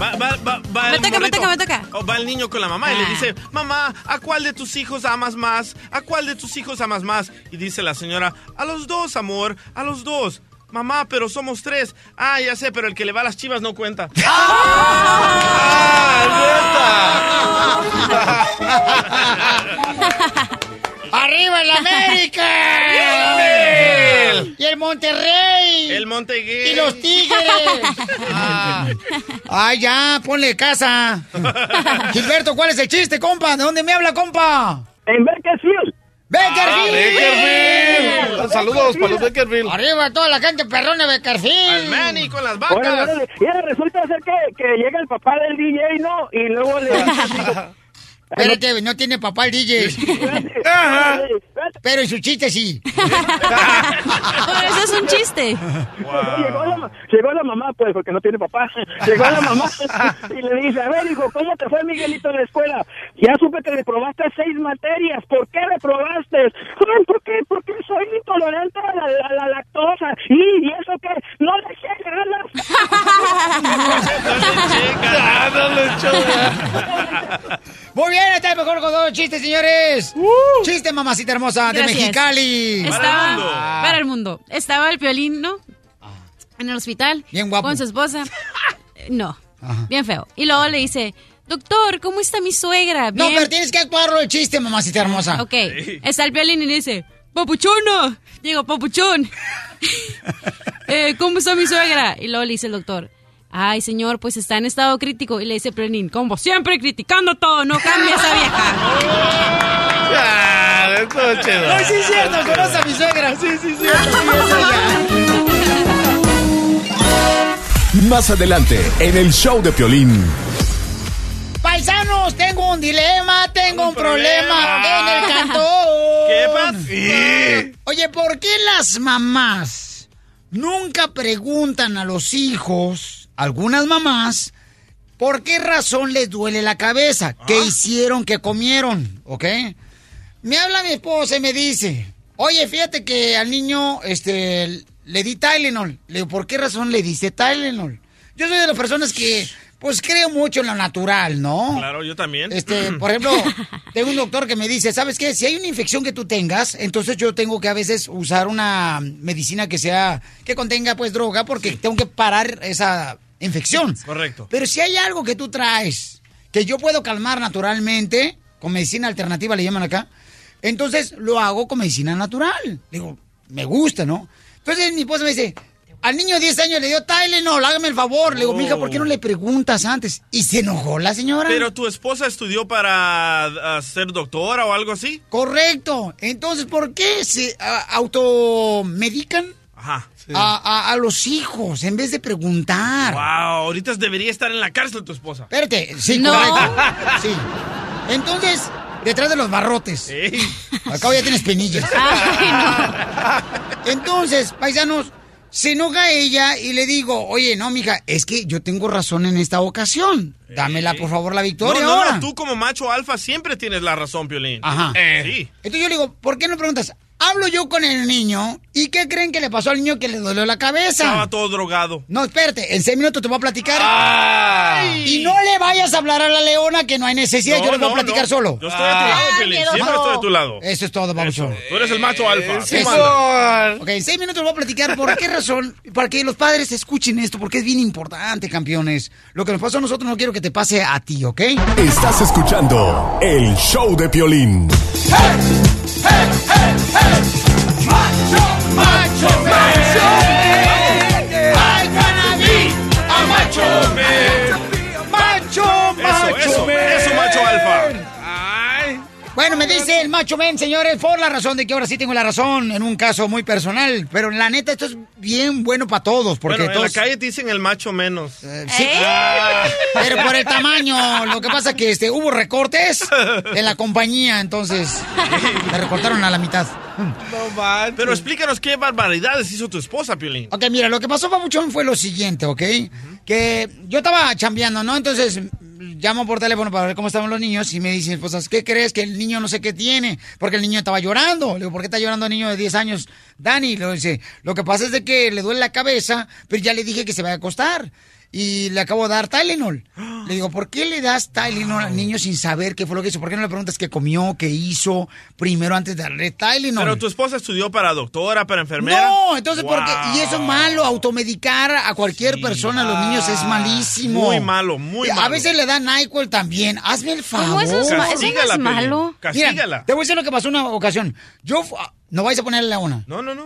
Va, va, va, va Me el toca, me toca, me toca. O va el niño con la mamá y le Ah. dice, mamá, ¿a cuál de tus hijos amas más? ¿A cuál de tus hijos amas más? Y dice la señora, a los dos, amor, a los dos. mamá, pero somos tres. Ah, ya sé, pero el que le va a las chivas no cuenta. ¡Arriba el América! ¡Y el Monterrey! El Monteguay. ¡Y los Tigres! Ah. ¡Ay, ya! ¡Ponle casa! Gilberto, ¿cuál es el chiste, compa? ¿De dónde me habla, compa? En Bakersfield. ¡Beckerfield! Beckerfield. Saludos para los Beckerfield. ¡Arriba toda la gente perrona de Beckerfield! Al Manny con las vacas. Mira, resulta ser que, que llega el papá del DJ, ¿no? Y luego le Espérate, no tiene papá el DJ. Pero en su chiste sí. Por eso es un chiste. Llegó, la, llegó la mamá, pues, porque no tiene papá. Llegó la mamá y le dice, a ver, hijo, ¿cómo te fue Miguelito en la escuela? Ya supe que reprobaste seis materias. ¿Por qué reprobaste? "Ay, ¿Por qué? Porque soy intolerante a la, a la lactosa. ¿Y, ¿Y eso qué? No le eché ganas. Dándole show. Muy bien, está el mejor con dos chistes, señores. Chiste, mamacita hermosa, de. Mexicali. Estaba para el mundo. Estaba el piolín, ¿no? En el hospital. Bien guapo. Con su esposa. No. Bien feo. Y luego le dice, doctor, ¿cómo está mi suegra? No, pero tienes que actuarlo el chiste, mamacita hermosa. Ok. Está el piolín y le dice, papuchona. Digo, papuchón. Eh, ¿Cómo está mi suegra? Y luego le dice el doctor. Ay, señor, pues está en estado crítico. Y le dice Piolín, como siempre, criticando todo, no cambia esa vieja. Ya, estuvo chido. No, sí es cierto, conoce a mi suegra. Sí, sí, sí. Más adelante, en el show de Piolín. Paisanos, tengo un dilema, tengo un, problema, en el cantón. ¿Qué pasa? Oye, ¿por qué las mamás nunca preguntan a los hijos, algunas mamás, por qué razón les duele la cabeza? ¿Qué hicieron, qué comieron? ¿Ok? Me habla mi esposa y me dice, oye, fíjate que al niño, este, le di Tylenol. Le digo, ¿por qué razón le diste Tylenol? Yo soy de las personas que, pues, creo mucho en lo natural, ¿no? Claro, yo también. Este, por ejemplo, tengo un doctor que me dice, ¿sabes qué? Si hay una infección que tú tengas, entonces yo tengo que a veces usar una medicina que sea, que contenga pues droga, porque tengo que parar esa infección. Correcto. Pero si hay algo que tú traes, que yo puedo calmar naturalmente, con medicina alternativa le llaman acá, entonces lo hago con medicina natural. Digo, me gusta, ¿no? Entonces mi esposa me dice, al niño de 10 años le dio Tylenol, hágame el favor. Le digo, mija, ¿por qué no le preguntas antes? Y se enojó la señora. Pero tu esposa estudió para ah, ser doctora o algo así. Correcto. Entonces, ¿por qué se ah, automedican Ajá. a, a- a los hijos en vez de preguntar? Wow, ahorita debería estar en la cárcel tu esposa. Espérate, sí, No. correcto. Sí. Entonces, detrás de los barrotes. Acá ya tienes penillas. Entonces, paisanos, se enoja ella y le digo, oye, no, mija, es que yo tengo razón en esta ocasión. Dámela, por favor, la victoria no, no, ahora. no, tú como macho alfa siempre tienes la razón, Piolín. Ajá. Sí. Entonces yo le digo, ¿por qué no preguntas? Hablo yo con el niño y ¿qué creen que le pasó al niño que le dolió la cabeza? Estaba todo drogado. No, espérate, en seis minutos te voy a platicar. Y no le vayas a hablar a la leona que no hay necesidad, No, yo le voy no, a platicar no. solo. Yo estoy a tu lado, Piolín. Siempre estoy a tu lado. Eso es todo, Pabuchón. Tú eres el macho alfa. Eso. mandas. Ok, en seis minutos voy a platicar por qué razón, para que los padres escuchen esto, porque es bien importante, campeones. Lo que nos pasó a nosotros no quiero que te pase a ti, ¿ok? Estás escuchando el show de Piolín. ¡Macho, macho, ¡Ay, Bueno, me dice el macho men, señores, por la razón de que ahora sí tengo la razón en un caso muy personal. Pero la neta, esto es bien bueno para todos. Porque Bueno, en la todos. calle te dicen el macho menos. Sí. Pero por el tamaño, lo que pasa es que este, hubo recortes en la compañía, entonces me recortaron a la mitad. Pero explícanos qué barbaridades hizo tu esposa, Piolín. Ok, mira, lo que pasó, Pabuchón, fue lo siguiente, ¿ok? Que yo estaba chambeando, ¿no? Entonces llamo por teléfono para ver cómo estaban los niños y me dicen, pues, ¿qué crees? Que el niño no sé qué tiene, porque el niño estaba llorando. Le digo, ¿por qué está llorando el niño de 10 años? Dani, le dice, lo que pasa es de que le duele la cabeza, pero ya le dije que se vaya a acostar. Y le acabo de dar Tylenol. Le digo, ¿por qué le das Tylenol al niño sin saber qué fue lo que hizo? ¿Por qué no le preguntas qué comió, qué hizo primero antes de darle Tylenol? Pero tu esposa estudió para doctora, para enfermera. No, entonces, Wow. porque, y eso es malo, automedicar a cualquier persona a los niños es malísimo. Muy malo, muy A malo. veces le dan NyQuil también, hazme el favor. ¿Cómo eso es ma- eso no es malo? Castígala. Mira, te voy a decir lo que pasó una ocasión. Yo, ah, no vais a ponerle a una. No, no, no.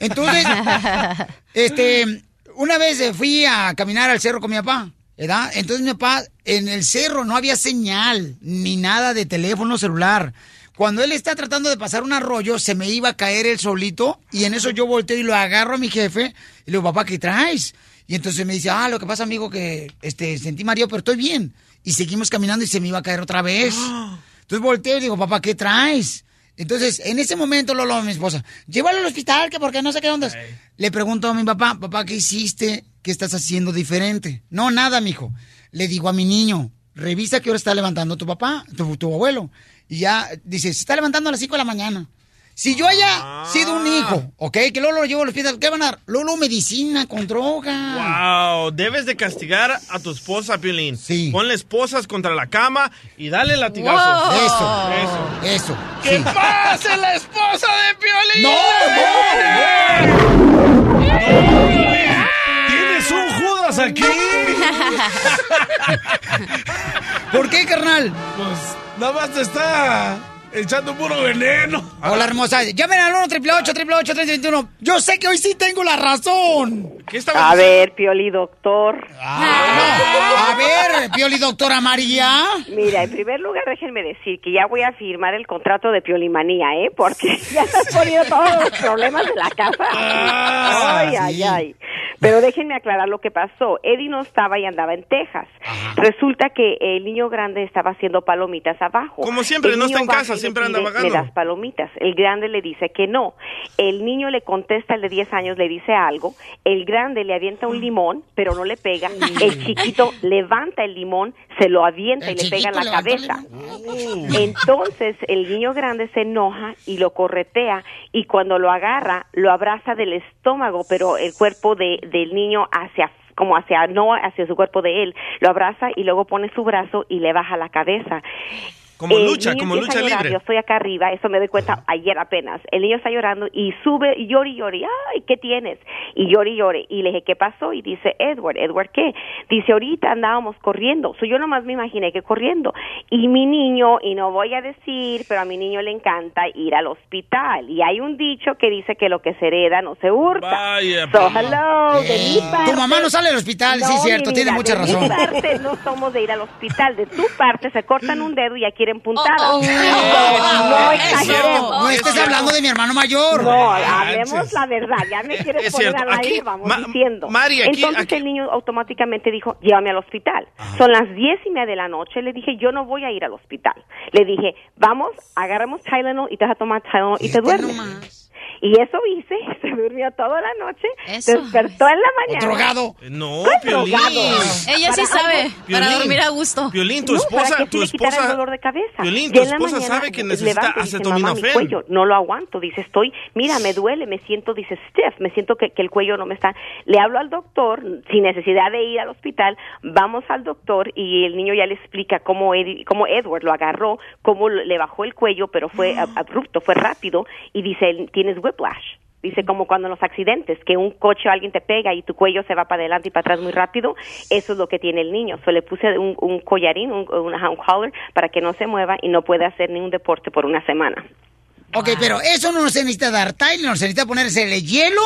Entonces, este, una vez fui a caminar al cerro con mi papá, ¿verdad? Entonces mi papá, en el cerro no había señal, ni nada de teléfono celular. Cuando él está tratando de pasar un arroyo, se me iba a caer él solito, y en eso yo volteo y lo agarro a mi jefe, y le digo, papá, ¿qué traes? Y entonces me dice, ah, lo que pasa, amigo, que este, sentí mareo, pero estoy bien. Y seguimos caminando y se me iba a caer otra vez. Entonces volteo y digo, papá, ¿qué traes? Entonces, en ese momento, Lolo, mi esposa, llévalo al hospital, que porque no sé qué onda. es". Le pregunto a mi papá, papá, ¿qué hiciste? ¿Qué estás haciendo diferente? No, nada, mijo. Le digo a mi niño, revisa qué hora está levantando tu papá, tu, tu abuelo. Y ya dice, se está levantando a las 5 de la mañana. Si yo haya sido un hijo, ¿ok? Que Lolo lo llevo al hospital, ¿qué van a dar? Lolo, medicina con droga. Wow, debes de castigar a tu esposa, Piolín. Sí. Ponle esposas contra la cama y dale latigazo. Wow. Eso. Eso. Eso. ¡Que sí. pase la esposa de Piolín! ¿Tienes un Judas aquí? ¿Por qué, carnal? Pues nada más te está echando puro veneno. Hola, hermosa. Llamen al 1 888 321 Yo sé que hoy sí tengo la razón. ¿Qué A ver, Pioli Doctor. A ver, Pioli Doctora María. Mira, en primer lugar, déjenme decir que ya voy a firmar el contrato de Piolimanía, ¿eh? Porque ya estás poniendo todos los problemas de la casa. Ay, ay, ay. Pero déjenme aclarar lo que pasó. Eddie no estaba y andaba en Texas. Resulta que el niño grande estaba haciendo palomitas abajo. Como siempre, El no está en casa, siempre anda pide, das palomitas. El grande le dice que no. El niño le contesta, el de 10 años le dice algo. El grande le avienta un limón, pero no le pega. El chiquito levanta el limón, se lo avienta y le pega en la cabeza. Entonces el niño grande se enoja y lo corretea y cuando lo agarra lo abraza del estómago, pero el cuerpo de, del niño hacia como hacia no hacia su cuerpo de él, lo abraza y luego pone su brazo y le baja la cabeza. Como El lucha, niño como lucha libre. Yo estoy acá arriba, eso me doy cuenta ayer apenas. El niño está llorando y sube y llora y llora. y, Ay, ¿qué tienes? Y llora y llora. Y le dije, ¿qué pasó? Y dice, Edward, ¿Edward qué? Dice, ahorita andábamos corriendo. So, yo nomás me imaginé que corriendo. Y mi niño, y no voy a decir, pero a mi niño le encanta ir al hospital. Y hay un dicho que dice que lo que se hereda no se hurta. Vaya, So, pues. hello, de Eh, mi tu parte- mamá no sale al hospital, sí, No, cierto, mi tiene mucha de razón. mi parte no somos de ir al hospital. De tu parte se cortan un dedo y ya quieren puntadas. no exageremos. No estés hablando de mi hermano mayor. No, hablemos la verdad. Ya me quieres Es poner cierto. al aire, Aquí, vamos Ma- diciendo. Mari, aquí- Entonces aquí- el niño automáticamente dijo, llévame al hospital. Son las diez y media de la noche. Le dije, yo no voy a ir al hospital. Le dije, vamos, agarramos Tylenol y te vas a tomar Tylenol y te duermes. Y eso hice, se durmió toda la noche, despertó en la mañana. drogado. No, ¿Cuál Piolín. drogado? Ella sí Para sabe, para dormir a gusto. Piolín, tu No, esposa, que tu esposa. el dolor de cabeza. Piolín, tu esposa sabe que necesita acetaminofén. cuello, no lo aguanto. Dice, estoy, mira, me duele, me siento, dice, stiff, me siento que, que el cuello no me está. Le hablo al doctor, sin necesidad de ir al hospital, vamos al doctor y el niño ya le explica cómo, Ed- cómo Edward lo agarró, cómo le bajó el cuello, pero fue ab- abrupto, fue rápido, y dice, tienes whiplash. Dice como cuando en los accidentes, que un coche o alguien te pega y tu cuello se va para adelante y para atrás muy rápido, eso es lo que tiene el niño. So, le puse un, un collarín, un, un, un collar, para que no se mueva y no puede hacer ningún deporte por una semana. Ok, pero eso no se necesita dar Tylenol, se necesita ponerse el hielo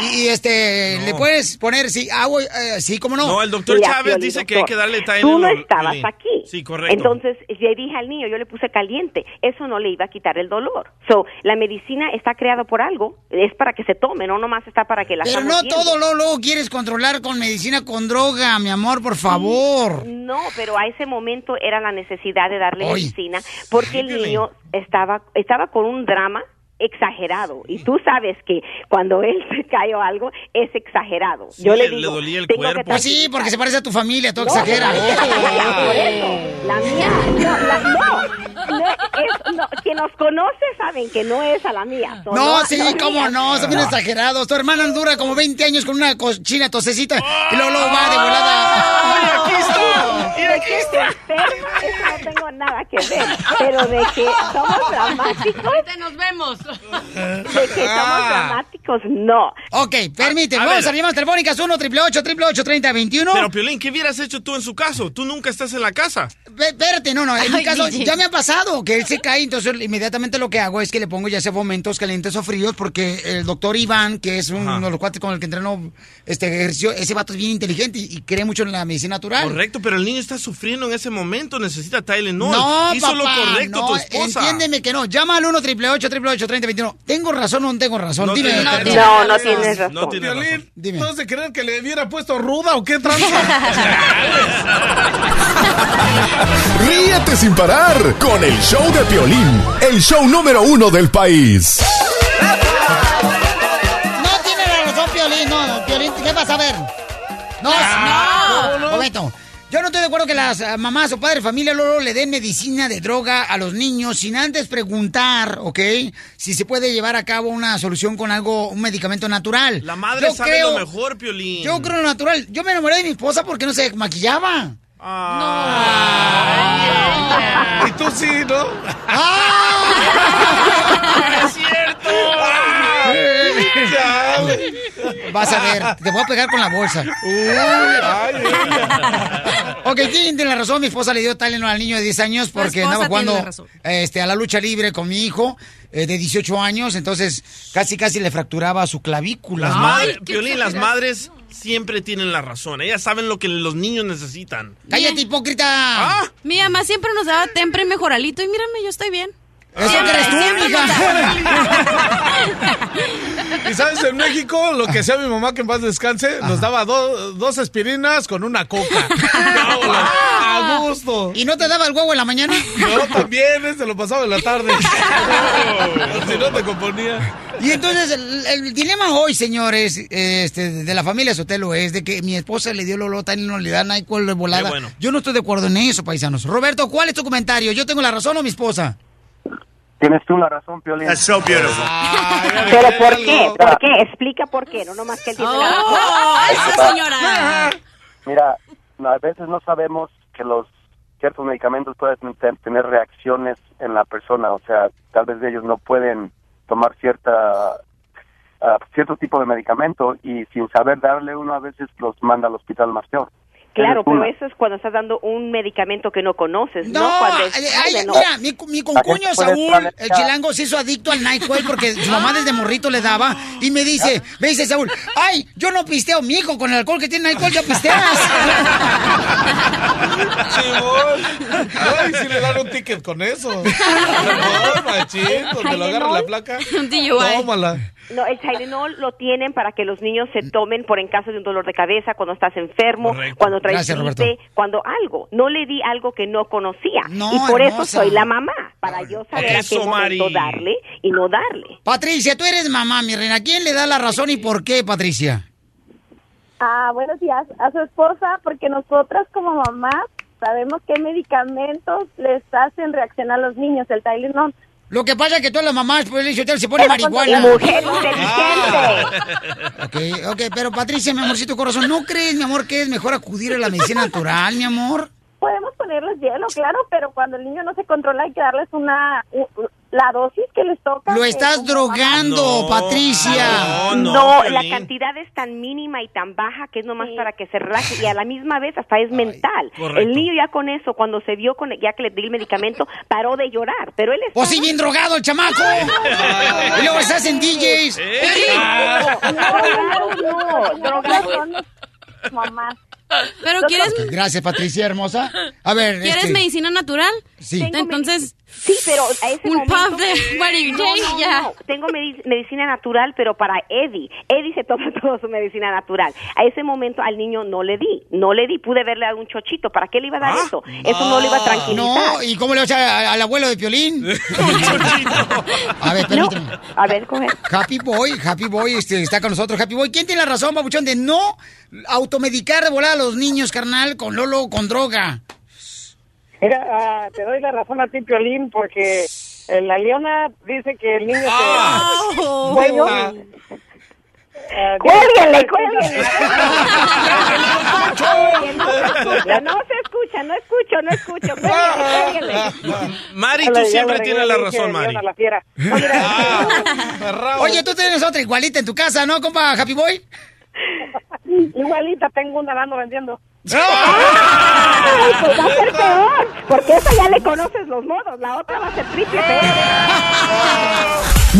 y, y, este, le puedes poner, sí, agua, eh, sí, ¿cómo no? No, el doctor Mira, Chávez dice que hay que darle Tú Tylenol. no estabas aquí. Sí, correcto. Entonces le dije al niño, yo le puse caliente. Eso no le iba a quitar el dolor. So, la medicina está creada por algo, es para que se tome, no nomás está para que la Pero no viendo. todo lo luego quieres controlar con medicina con droga, mi amor, por favor. No, pero a ese momento era la necesidad de darle Ay. medicina porque el niño estaba estaba con un drama exagerado. Y tú sabes que cuando él se cae o algo, es exagerado. Yo le digo, tengo que Pues sí, porque se parece a tu familia, tú No, exageras. se parece a mi familia, por eso. La mía, no, la- no, no, es- no, que nos conoce saben que no es a la mía. son No, sí, cómo mías. no, son bien exagerados. Tu hermana dura como 20 años con una cochina tosecita y luego, luego va de volada. De que se enferma, eso no tengo nada que ver. Pero de que somos dramáticos. Ahorita nos vemos. De que somos dramáticos, no. Ok, permíteme, vamos a llamadas telefónicas 1 888 888 3021 Pero, Piolín, ¿qué hubieras hecho tú en su caso? Tú nunca estás en la casa. Espérate, no, no, en mi caso DJ. ya me ha pasado que él se cae, entonces inmediatamente lo que hago es que le pongo ya sea momentos calientes o fríos porque el doctor Iván, que es uno de los cuates con el que entreno este ejercicio, ese vato es bien inteligente y, y cree mucho en la medicina natural. Correcto, pero el niño está sufriendo en ese momento, necesita Tylenol. No, Hizo papá, lo correcto no, tu esposa. entiéndeme que no. Llama al 1 888 3021 ¿Tengo razón o no tengo razón? No Dime. No, razón. No, no tienes razón. No tienes razón. ¿No se creen que le hubiera puesto ruda o qué tranza? Ríete sin parar con el show de Piolín, el show número uno del país. No tiene la razón, Piolín. No, Piolín, ¿qué vas a ver? No, no. Momento. Yo no estoy de acuerdo que las ah, mamás o padres de familia luego le den medicina de droga a los niños sin antes preguntar, ¿ok? Si se puede llevar a cabo una solución con algo, un medicamento natural. La madre Yo sabe creo- lo mejor, Piolín. Yo creo lo natural. Yo me enamoré de mi esposa porque no se maquillaba. Y tú sí, ¿no? ¡Es cierto! Vas a ver, te voy a pegar con la bolsa. Ok, ¿quién tiene la razón? Mi esposa le dio Tylenol al niño de 10 años porque andaba jugando este, a la lucha libre con mi hijo eh, de 18 años, entonces casi casi le fracturaba su clavícula. Las madres, Piolín, las madres siempre tienen la razón. Ellas saben lo que los niños necesitan. ¡Cállate, hipócrita! Ah. Mi mamá siempre nos daba tempra y mejoralito y mírame, yo estoy bien. Eso eres tú, mija. Y sabes, en México, lo que hacía mi mamá, que en paz descanse, nos daba do- dos aspirinas con una coca. A gusto. ¿Y no te daba el huevo en la mañana? No, también, este lo pasaba en la tarde. si no te componía. Y entonces el, el dilema hoy, señores, este, de la familia Sotelo es de que mi esposa le dio Lolota y no le da NyQuil de volada. Bueno. Yo no estoy de acuerdo en eso, paisanos. Roberto, ¿cuál es tu comentario? ¿Yo tengo la razón o mi esposa? Tienes tú la razón, Piolín. ¿Pero por qué? ¿Por qué? Explica por qué, no nomás que él tiene la razón. ¡Oh, esa señora! Mira, a veces no sabemos que los ciertos medicamentos pueden ten- tener reacciones en la persona, o sea, tal vez ellos no pueden tomar cierta ah, cierto tipo de medicamento y sin saber darle uno a veces los manda al hospital más peor. Claro, pero eso es cuando estás dando un medicamento que no conoces, ¿no? No, Cuando es ay, ay, mira, mi, mi concuño Saúl, el chilango, se hizo adicto al NyQuil porque su mamá desde morrito le daba y me dice, me dice Saúl, ay, yo no pisteo, mijo, con el alcohol que tiene NyQuil ya pisteas. Simón. No, y si le dan un ticket con eso. No, machín, donde lo agarra la placa. Tómala. No, el Tylenol lo tienen para que los niños se tomen por en caso de un dolor de cabeza, cuando estás enfermo, Correcto. cuando traes Gracias, gripe, Roberto. cuando algo. No le di algo que no conocía. No, y por hermosa. eso soy la mamá, para yo saber a Eso, qué momento Mari. darle y no darle. Patricia, tú eres mamá, mi reina. ¿Quién le da la razón y por qué, Patricia? Ah, buenos días. A su esposa, porque nosotras como mamás sabemos qué medicamentos les hacen reaccionar a los niños, el Tylenol. Lo que pasa es que todas las mamás, pues, le dicen, se pone marihuana. Mujer Ok, ok, pero Patricia, mi amorcito corazón, ¿no crees, mi amor, que es mejor acudir a la medicina natural, mi amor? Podemos ponerles hielo, claro, pero cuando el niño no se controla hay que darles una la dosis que les toca. Lo que estás drogando, Patricia. No, la cantidad es tan mínima y tan baja que es nomás para que se relaje y a la misma vez hasta es mental. correcto. El niño ya con eso, cuando se vio con, ya que le di el medicamento, paró de llorar, pero él Pues sí, bien drogado el chamaco. y luego estás en DJs. No, drogas son mamás. Pero quieres, Gracias, Patricia, hermosa. A ver, ¿quieres este, medicina natural? Sí. Entonces, Sí, pero a ese Un momento... puff de Mary No, Jane, no, ya. no. Tengo medi- medicina natural, pero para Eddie. Eddie se toma toda su medicina natural. A ese momento al niño no le di. No le di. Pude verle dado un chochito. ¿Para qué le iba a dar eso? Eso no le iba a tranquilizar. No, ¿y cómo le vas a al abuelo de Piolín? a ver, permíteme. A ver, coge. Happy Boy, Happy Boy este, está con nosotros. Happy Boy, ¿quién tiene la razón, babuchón, de no automedicar de volar a los niños, carnal, con Lolo o con droga? Mira, ah, te doy la razón a ti, Piolín, porque eh, la leona dice que el niño Ah. se... Oh. Bueno, Ah. ah, Cuélguenle. No se escucha, no escucho, no escucho. Cuélguenle, cuélguenle. Mari, tú siempre tienes la razón, Mari. leona la fiera. No, mira, Oye, tú tienes otra igualita en tu casa, ¿no, compa Happy Boy? Igualita, tengo una dando vendiendo. Ay, pues va a ser peor, porque esa ya le conoces los modos, la otra va a ser triple peor.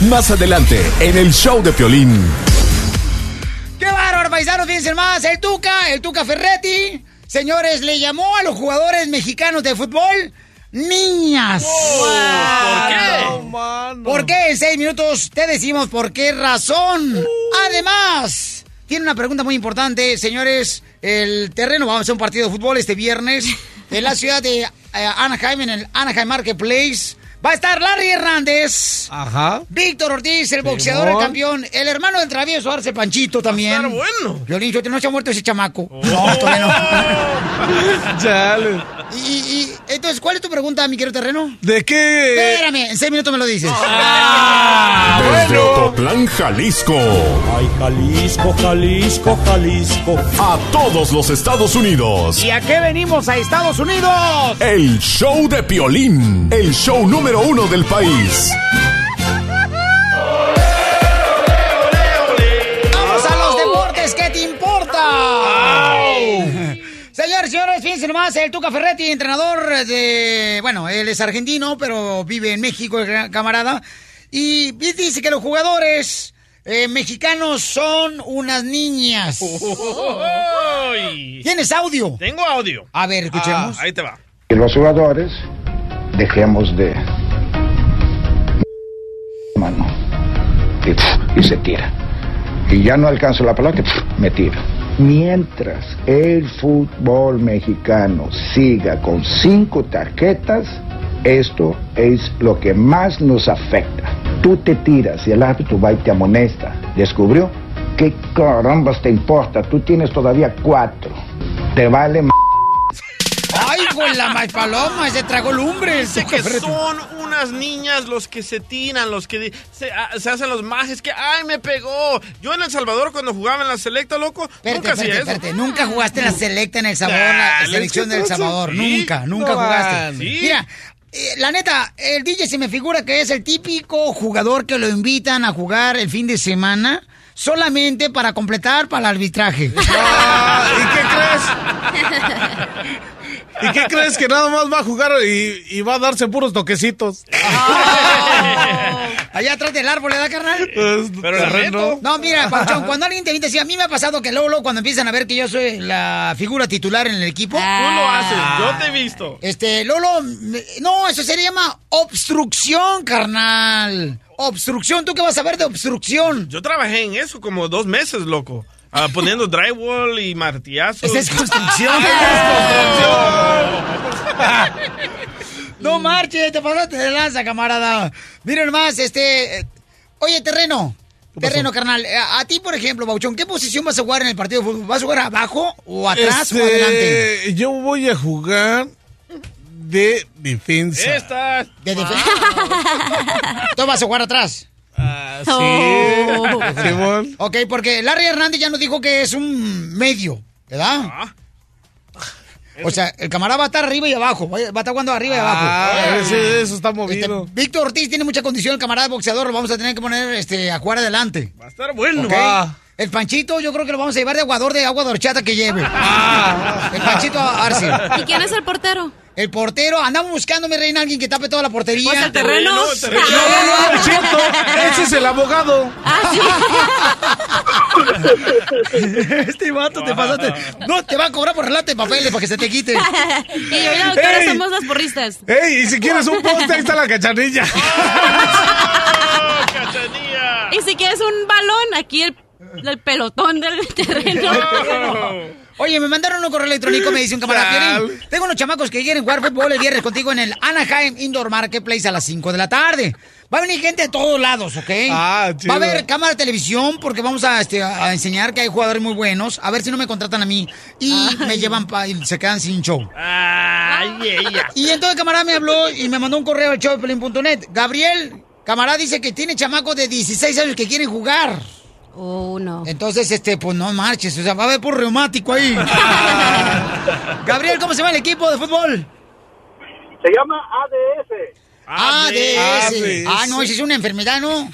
Más adelante, en el show de Piolín. ¡Qué bárbaro, paisanos! Fíjense más, el Tuca, el Tuca Ferretti, señores, le llamó a los jugadores mexicanos de fútbol niñas. ¿Por qué? No, mano. ¿Por qué? En seis minutos te decimos por qué razón. Además, tiene una pregunta muy importante, señores. El terreno, vamos a hacer un partido de fútbol este viernes en la ciudad de eh, Anaheim, en el Anaheim Marketplace. Va a estar Larry Hernández. Ajá. Víctor Ortiz, el boxeador, el campeón. El hermano del travieso Arce Panchito también. estar bueno. Violín, Sotelo, no se ha muerto ese chamaco. Oh. No, todavía no. Chale. Y, y- entonces, ¿cuál es tu pregunta, mi querido terreno? ¿De qué? Espérame, en seis minutos me lo dices. Ah, Desde bueno. Ocotlán, Jalisco. Ay, Jalisco, Jalisco, Jalisco. A todos los Estados Unidos. ¿Y a qué venimos a Estados Unidos? El show de Piolín. El show número uno del país. Vamos a los deportes, ¿qué te importa? Señores, señores, fíjense nomás, el Tuca Ferretti, entrenador de... Bueno, él es argentino, pero vive en México, el gran camarada. Y dice que los jugadores eh, mexicanos son unas niñas. ¿Tienes audio? Tengo audio. A ver, escuchemos. Ah, ahí te va. que los jugadores dejemos de mano. Y, se tira. Y ya no alcanzo la pelota me tiro mientras el fútbol mexicano siga con cinco tarjetas esto es lo que más nos afecta. Tú te tiras y el árbitro va y te amonesta. Descubrió qué carambas te importa tú tienes todavía cuatro. Te vale m- ¡Ay, con la más paloma! Se tragó lumbre. el Dice que son unas niñas los que se tiran, los que se, ah, se hacen los majes que ¡ay, me pegó! Yo en El Salvador cuando jugaba en la selecta, loco, Espérate, nunca hacía espérate, eso. espérate. Nunca jugaste en la selecta en El Salvador, la selección es que del entonces Salvador. sí. Nunca, nunca No jugaste. Sí. Mira, eh, la neta, el DJ se me figura que es el típico jugador que lo invitan a jugar el fin de semana solamente para completar para el arbitraje. Ah, ¿Y qué crees? ¿Y qué crees que nada más va a jugar y, y va a darse puros toquecitos? Allá atrás del árbol, ¿verdad, carnal? Pues, Pero la reto. No, mira, Pauchón, cuando alguien te invita, sí, a mí me ha pasado que luego, luego, cuando empiezan a ver que yo soy la figura titular en el equipo, Tú lo haces, yo te he visto. Este, Lolo, no, eso se llama obstrucción, carnal. Obstrucción, ¿tú qué vas a ver de obstrucción? Yo trabajé en eso como dos meses, loco. Ah, poniendo drywall y martillazos. Esa es construcción. no marche, te pasaste de lanza, camarada. Miren más, este. eh, Oye, terreno. Terreno, carnal. Eh, A, a ti, por ejemplo, Bauchón, ¿qué posición vas a jugar en el partido de fútbol? ¿Vas a jugar abajo o atrás o Este, adelante? Yo voy a jugar de defensa. Esta. De defensa. ¿Tú vas a jugar atrás? Ah, sí. Oh. Simón. Ok, porque Larry Hernández ya nos dijo que es un medio, ¿verdad? Ah. O sea, el camarada va a estar arriba y abajo. Va a estar jugando arriba y abajo. Ah, ese- eso está Este, movido. Víctor Ortiz tiene mucha condición, el camarada boxeador. Lo vamos a tener que poner este, a jugar adelante. Va a estar bueno. El Panchito, yo creo que lo vamos a llevar de aguador de agua de horchata que lleve. Ah. El Panchito Arce. ¿Y quién es el portero? El portero, andamos buscando, mi reina, alguien que tape toda la portería. Pues el terreno. terreno. No, no, no, es cierto. Ese es el abogado. Ah, sí. este vato te pasaste. No, te va a cobrar por relate de papeles para que se te quite. y yo y la doctora Ey. somos las porristas. ¡Ey! Y si quieres un poste, ahí está la cachanilla. Y si quieres un balón, aquí el, el pelotón del terreno. Oye, me mandaron un correo electrónico, me dice un camarada. Tengo unos chamacos que quieren jugar fútbol el viernes contigo en el Anaheim Indoor Marketplace a las 5 de la tarde. Va a venir gente de todos lados, ¿ok? Ah, chido. Va a haber cámara de televisión porque vamos a, este, a enseñar que hay jugadores muy buenos. A ver si no me contratan a mí y me llevan pa- y se quedan sin show. Ay, ella. Y entonces el camarada me habló y me mandó un correo al showpelín.net. Gabriel, camarada dice que tiene chamacos de 16 años que quieren jugar. Oh, no. Entonces, este, pues no marches, o sea, va a haber por reumático ahí. Gabriel, ¿cómo se llama el equipo de fútbol? Se llama ADS. ADS. Ah, no, esa es una enfermedad, ¿no?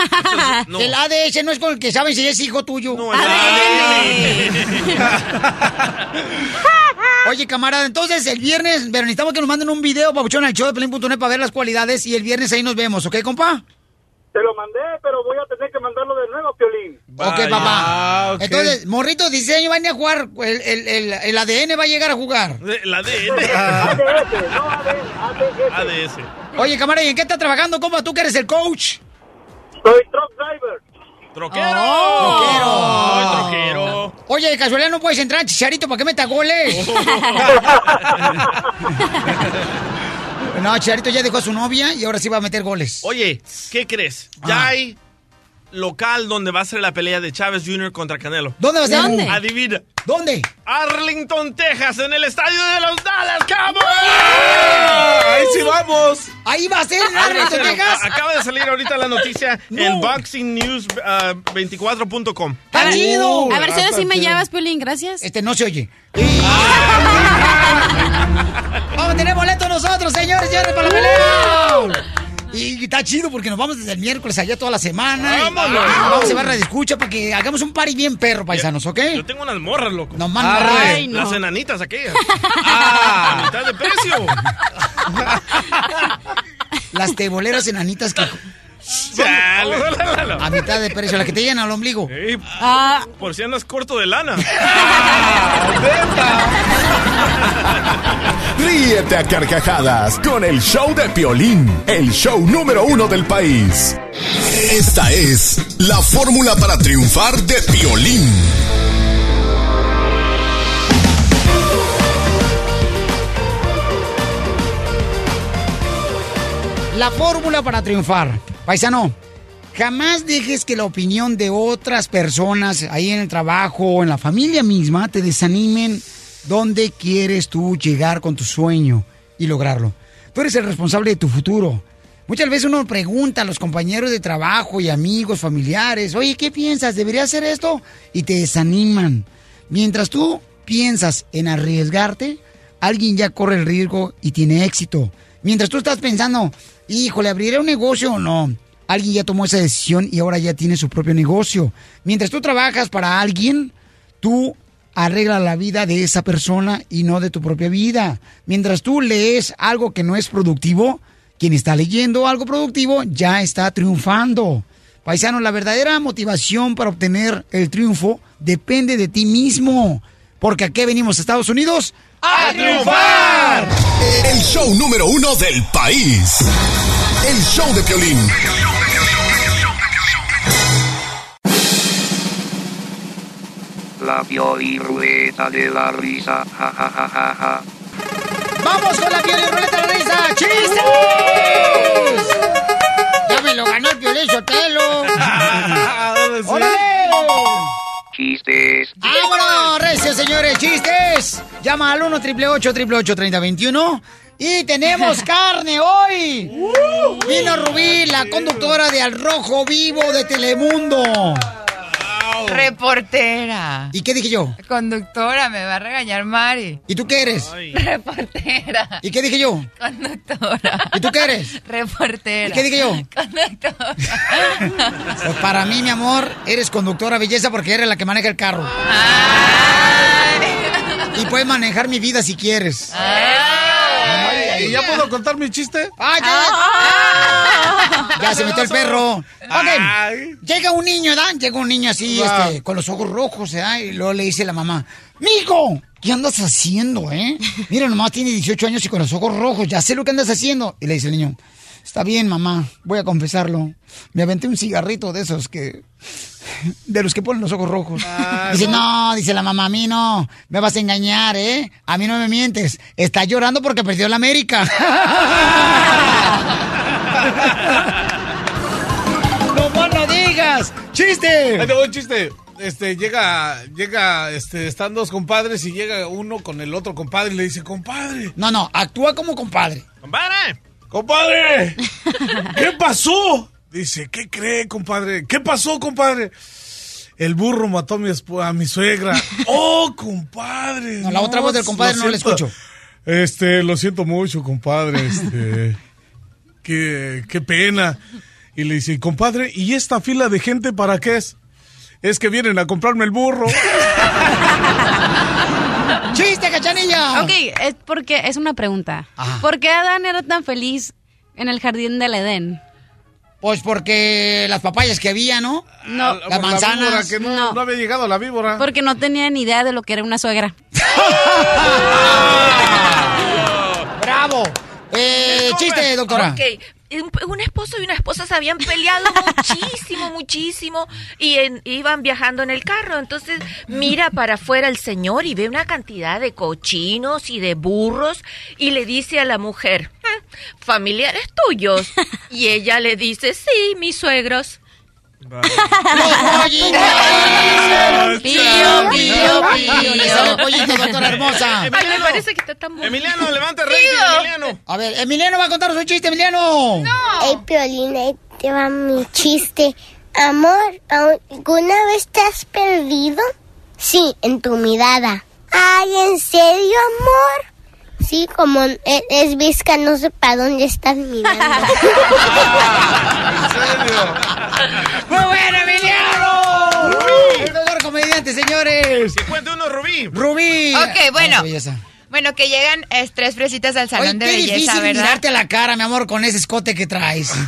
no. El ADS no es con el que saben si es hijo tuyo. No, Oye, camarada, entonces el viernes, pero necesitamos que nos manden un video, papuchón, al show de Pelín.net para ver las cualidades y el viernes ahí nos vemos, ¿ok, compa? Te lo mandé, pero voy a tener que mandarlo de nuevo, Piolín. Ok, papá. Entonces, morrito, 16 años van a jugar, el, el, el, el ADN va a llegar a jugar. La ADN. ADS, no ADS. ADS. Oye, camarada, ¿y en qué estás trabajando, compa? ¿Tú que eres el coach? Soy truck driver. ¡Troquero! ¡Troquero! Ay, troquero. Oye, de casualidad no puedes entrar, Chicharito, ¿para qué metas goles? no, Chicharito ya dejó a su novia y ahora sí va a meter goles. Oye, ¿qué crees? Ya hay local donde va a ser la pelea de Chávez Jr. contra Canelo. ¿Dónde va a ser? ¿Dónde? Adivina. ¿Dónde? Arlington, Texas, en el estadio de los Dallas Cowboys. Ahí sí vamos. Ahí va a ser Arlington. Texas. Acaba de salir ahorita la noticia en boxingnews24.com. ¡Está chido! A ver si ahora sí me llevas, Piolín, gracias. Este no se oye. Vamos a tener boletos nosotros, señores, señores, para la pelea. Y está chido porque nos vamos desde el miércoles allá toda la semana. Y Vámonos. Vamos a llevar la escucha para que hagamos un party bien perro, paisanos, ¿ok? Yo tengo unas morras, loco. No. Ay, no. Las enanitas aquellas. A mitad de precio. Las teboleras enanitas que... Chale. A mitad de precio, la que te llenan al ombligo. Ey, Por si andas corto de lana. Ríete a carcajadas con el show de Piolín, el show número uno del país. Esta es la fórmula para triunfar de Piolín. La fórmula para triunfar. Paisano, jamás dejes que la opinión de otras personas ahí en el trabajo o en la familia misma te desanimen dónde quieres tú llegar con tu sueño y lograrlo. Tú eres el responsable de tu futuro. Muchas veces uno pregunta a los compañeros de trabajo y amigos, familiares, oye, ¿qué piensas? ¿Debería hacer esto? Y te desaniman. Mientras tú piensas en arriesgarte, alguien ya corre el riesgo y tiene éxito. Mientras tú estás pensando, híjole, ¿abriré un negocio o no? Alguien ya tomó esa decisión y ahora ya tiene su propio negocio. Mientras tú trabajas para alguien, tú arreglas la vida de esa persona y no de tu propia vida. Mientras tú lees algo que no es productivo, quien está leyendo algo productivo ya está triunfando. Paisano, la verdadera motivación para obtener el triunfo depende de ti mismo. Porque aquí venimos a Estados Unidos a triunfar. El show número uno del país. El show de Piolín. La Piolirrueta de la risa. Ja, ja, ja, ja, ja. ¡Vamos con la ruleta de risa! ¡Chistes! Ya me lo ganó el Piolín Sotelo. Chistes. ¡Vámonos, recio, señores! ¡Chistes! Llama al 1 888 3021 Y tenemos carne hoy. Vino Rubí, la conductora de Al Rojo Vivo de Telemundo. Reportera. ¿Y qué dije yo? Conductora, me va a regañar Mari. ¿Y tú qué eres? Reportera. ¿Y qué dije yo? Conductora. ¿Y tú qué eres? Reportera. ¿Y qué dije yo? Conductora. Pues para mí, mi amor, eres conductora belleza porque eres la que maneja el carro. Y puedes manejar mi vida si quieres. ¿Y ya puedo contar mi chiste? ¡Ay, ya! Ya se metió el perro. Ok, llega un niño, ¿da? Llega un niño así, Ah. este, con los ojos rojos, ¿da? Y luego le dice la mamá, Mijo, ¿qué andas haciendo, eh? Mira, nomás tiene 18 años y con los ojos rojos, ya sé lo que andas haciendo. Y le dice el niño, está bien, mamá, voy a confesarlo. Me aventé un cigarrito de esos que... De los que ponen los ojos rojos. dice, no, dice la mamá, a mí no, me vas a engañar, ¿eh? A mí no me mientes. Está llorando porque perdió la América. ¡No más no digas! ¡Chiste! Ahí te voy, chiste. Este, llega, llega, este, están dos compadres y llega uno con el otro compadre y le dice, compadre. No, no, actúa como compadre. ¡Compadre! ¡Compadre! ¿Qué pasó? Dice, ¿qué cree, compadre? ¿Qué pasó, compadre? El burro mató a mi, esp- a mi suegra. ¡Oh, compadre! No, la otra voz del compadre no la escucho. Este, lo siento mucho, compadre. Este, qué, qué pena. Y le dice, compadre, ¿y esta fila de gente para qué es? Es que vienen a comprarme el burro. ¡Chiste, cachanilla! Ok, es porque es una pregunta. ¿Por qué Adán era tan feliz en el jardín del Edén? Pues porque las papayas que había, ¿no? No, Las manzanas. víbora, que no, no había llegado la víbora. Porque no tenía ni idea de lo que era una suegra. ¡Bravo! Eh, chiste, doctora. Ok, un, esposo y una esposa se habían peleado muchísimo, muchísimo y iban viajando en el carro. Entonces mira para afuera el señor y ve una cantidad de cochinos y de burros y le dice a la mujer, "Mm, familiares tuyos. Y ella le dice, sí, mis suegros. Pío, pío, pío. Pollito, doctora hermosa. Ay, me parece que está tan bonito. Emiliano, levanta Tío. Emiliano. A ver, Emiliano va a contar su chiste, Emiliano. Hey, Piolín, ahí te va mi chiste. Amor, ¿alguna vez te has perdido? Sí, en tu mirada. Ay, ¿en serio, amor? Sí, como e- es visca, no sé para dónde estás mirando. ¡Muy bueno, Emiliano! El mejor comediante, señores. Que cuente uno, Rubí. Rubí. Ok, bueno. Ah. Bueno, que llegan es, tres fresitas al salón Oye, de qué belleza, difícil ¿verdad? mirarte a la cara, mi amor, con ese escote que traes.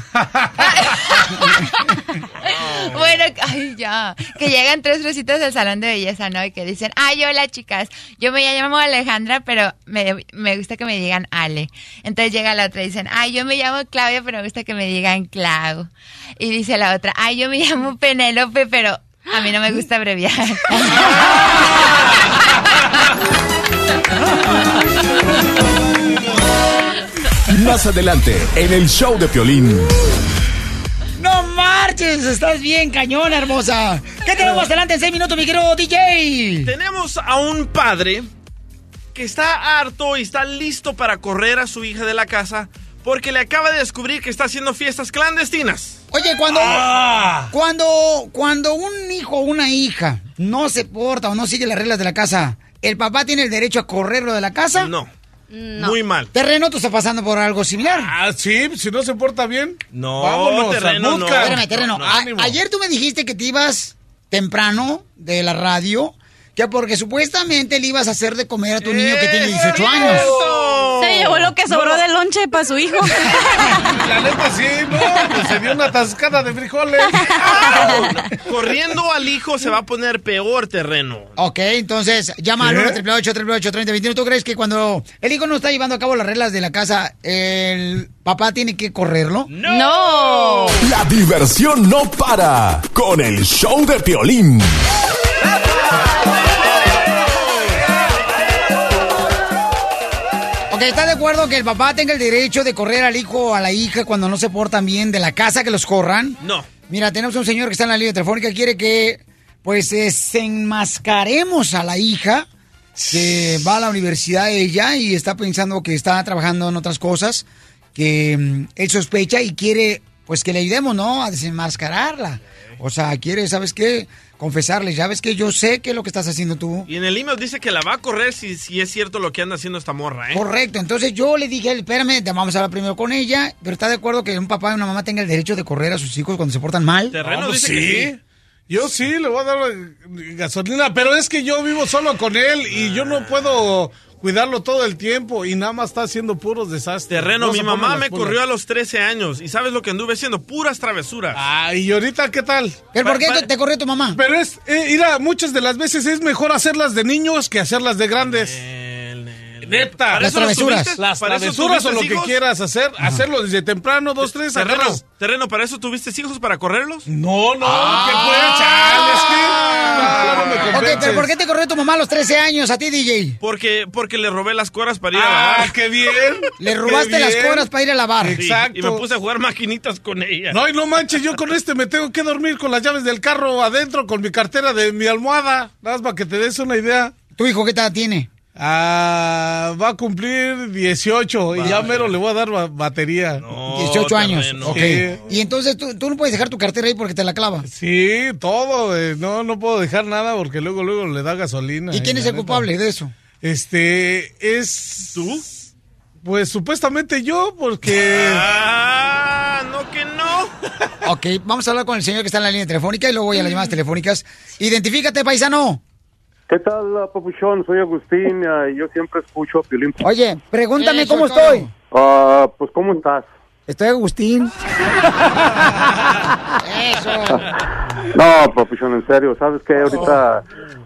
Ay, ya. Que llegan tres fresitas al salón de belleza, ¿no? Y que dicen, ay, hola, chicas. Yo me llamo Alejandra, pero me, me gusta que me digan Ale. Entonces llega la otra y dicen, ay, yo me llamo Claudia, pero me gusta que me digan Clau. Y dice la otra, ay, yo me llamo Penélope, pero a mí no me gusta abreviar. Más adelante, en el show de Piolín. ¡No marches! Estás bien, cañón, hermosa. ¿Qué tenemos adelante en seis minutos, mi querido DJ? Tenemos a un padre que está harto y está listo para correr a su hija de la casa porque le acaba de descubrir que está haciendo fiestas clandestinas. Oye, cuando, Ah. cuando, cuando un hijo o una hija no se porta o no sigue las reglas de la casa, ¿el papá tiene el derecho a correrlo de la casa? No. Muy mal. Terreno, tú estás pasando por algo similar. Ah, sí, si no se porta bien. No, Vámonos, terreno, al no. Espérame, terreno. No, A- ánimo. ayer tú me dijiste que te ibas temprano de la radio, que porque supuestamente le ibas a hacer de comer a tu niño que tiene 18 años. Se llevó lo que sobró del lonche para su hijo. La neta sí, no, pues se dio una tascada de frijoles. Corriendo al hijo se va a poner peor terreno. Ok, entonces llama al ¿Qué? 1 888 3021 ¿Tú crees que cuando el hijo no está llevando a cabo las reglas de la casa, el papá tiene que correrlo? ¡No! La diversión no para con el show de Piolín. ¿Está de acuerdo que el papá tenga el derecho de correr al hijo o a la hija cuando no se portan bien de la casa, que los corran? No. Mira, tenemos un señor que está en la línea telefónica, quiere que pues desenmascaremos a la hija que va a la universidad ella y está pensando que está trabajando en otras cosas que mm, él sospecha y quiere pues que le ayudemos, ¿no? A desenmascararla. O sea, quiere, ¿sabes qué? Confesarle, ¿sabes qué? Yo sé que es lo que estás haciendo tú. Y en el email dice que la va a correr si, si es cierto lo que anda haciendo esta morra, ¿eh? Correcto, entonces yo le dije, a él, espérame, te vamos a hablar primero con ella, pero está de acuerdo que un papá y una mamá tengan el derecho de correr a sus hijos cuando se portan mal. Terreno No, pues dice que sí. Yo sí, le voy a dar gasolina, pero es que yo vivo solo con él y yo no puedo cuidarlo todo el tiempo y nada más está haciendo puros desastres. Terreno, No mi mamá me corrió a los 13 años. ¿Y sabes lo que anduve haciendo? Puras travesuras. Ah, ¿y ahorita qué tal? ¿Pero por qué te, te corrió tu mamá? Pero es, eh, mira, muchas de las veces es mejor hacerlas de niños que hacerlas de grandes. Neta. ¿Para Las eso travesuras. tuviste? Las ¿Para eso travesuras o lo que quieras hacer, hacerlo desde temprano, dos, tres, Terreno, agarras. terreno, ¿para eso tuviste hijos para correrlos? No, no, Ah. que no, no me Ok, pero ¿por qué te corrió tu mamá a los 13 años a ti, DJ? Porque, porque le robé las coras para ir a Ah, lavar. qué bien. Le robaste las coras para ir a lavar. Sí, Exacto. Y me puse a jugar maquinitas con ella. No, y no manches, yo con este me tengo que dormir con las llaves del carro adentro, con mi cartera de mi almohada. Nada más para que te des una idea. ¿Tu hijo qué edad tiene? Ah, va a cumplir 18 y ya mero le voy a dar ba- batería. 18 años. Ok. Sí. Y entonces ¿tú, tú no puedes dejar tu cartera ahí porque te la clava. Sí, todo. eh, No, no puedo dejar nada porque luego, luego le da gasolina. ¿Y quién es el neta. culpable de eso? Este, es... ¿Tú? Pues supuestamente yo, porque... Ah, no que no. Ok, vamos a hablar con el señor que está en la línea telefónica y luego voy a las llamadas telefónicas. Identifícate, paisano. ¿Qué tal, ah, Papuchón? Soy Agustín ah, y yo siempre escucho a Piolín. Oye, pregúntame Eso cómo todo. estoy. Ah, pues, ¿cómo estás? Estoy Agustín. No, Papuchón, en serio, ¿sabes qué? Ahorita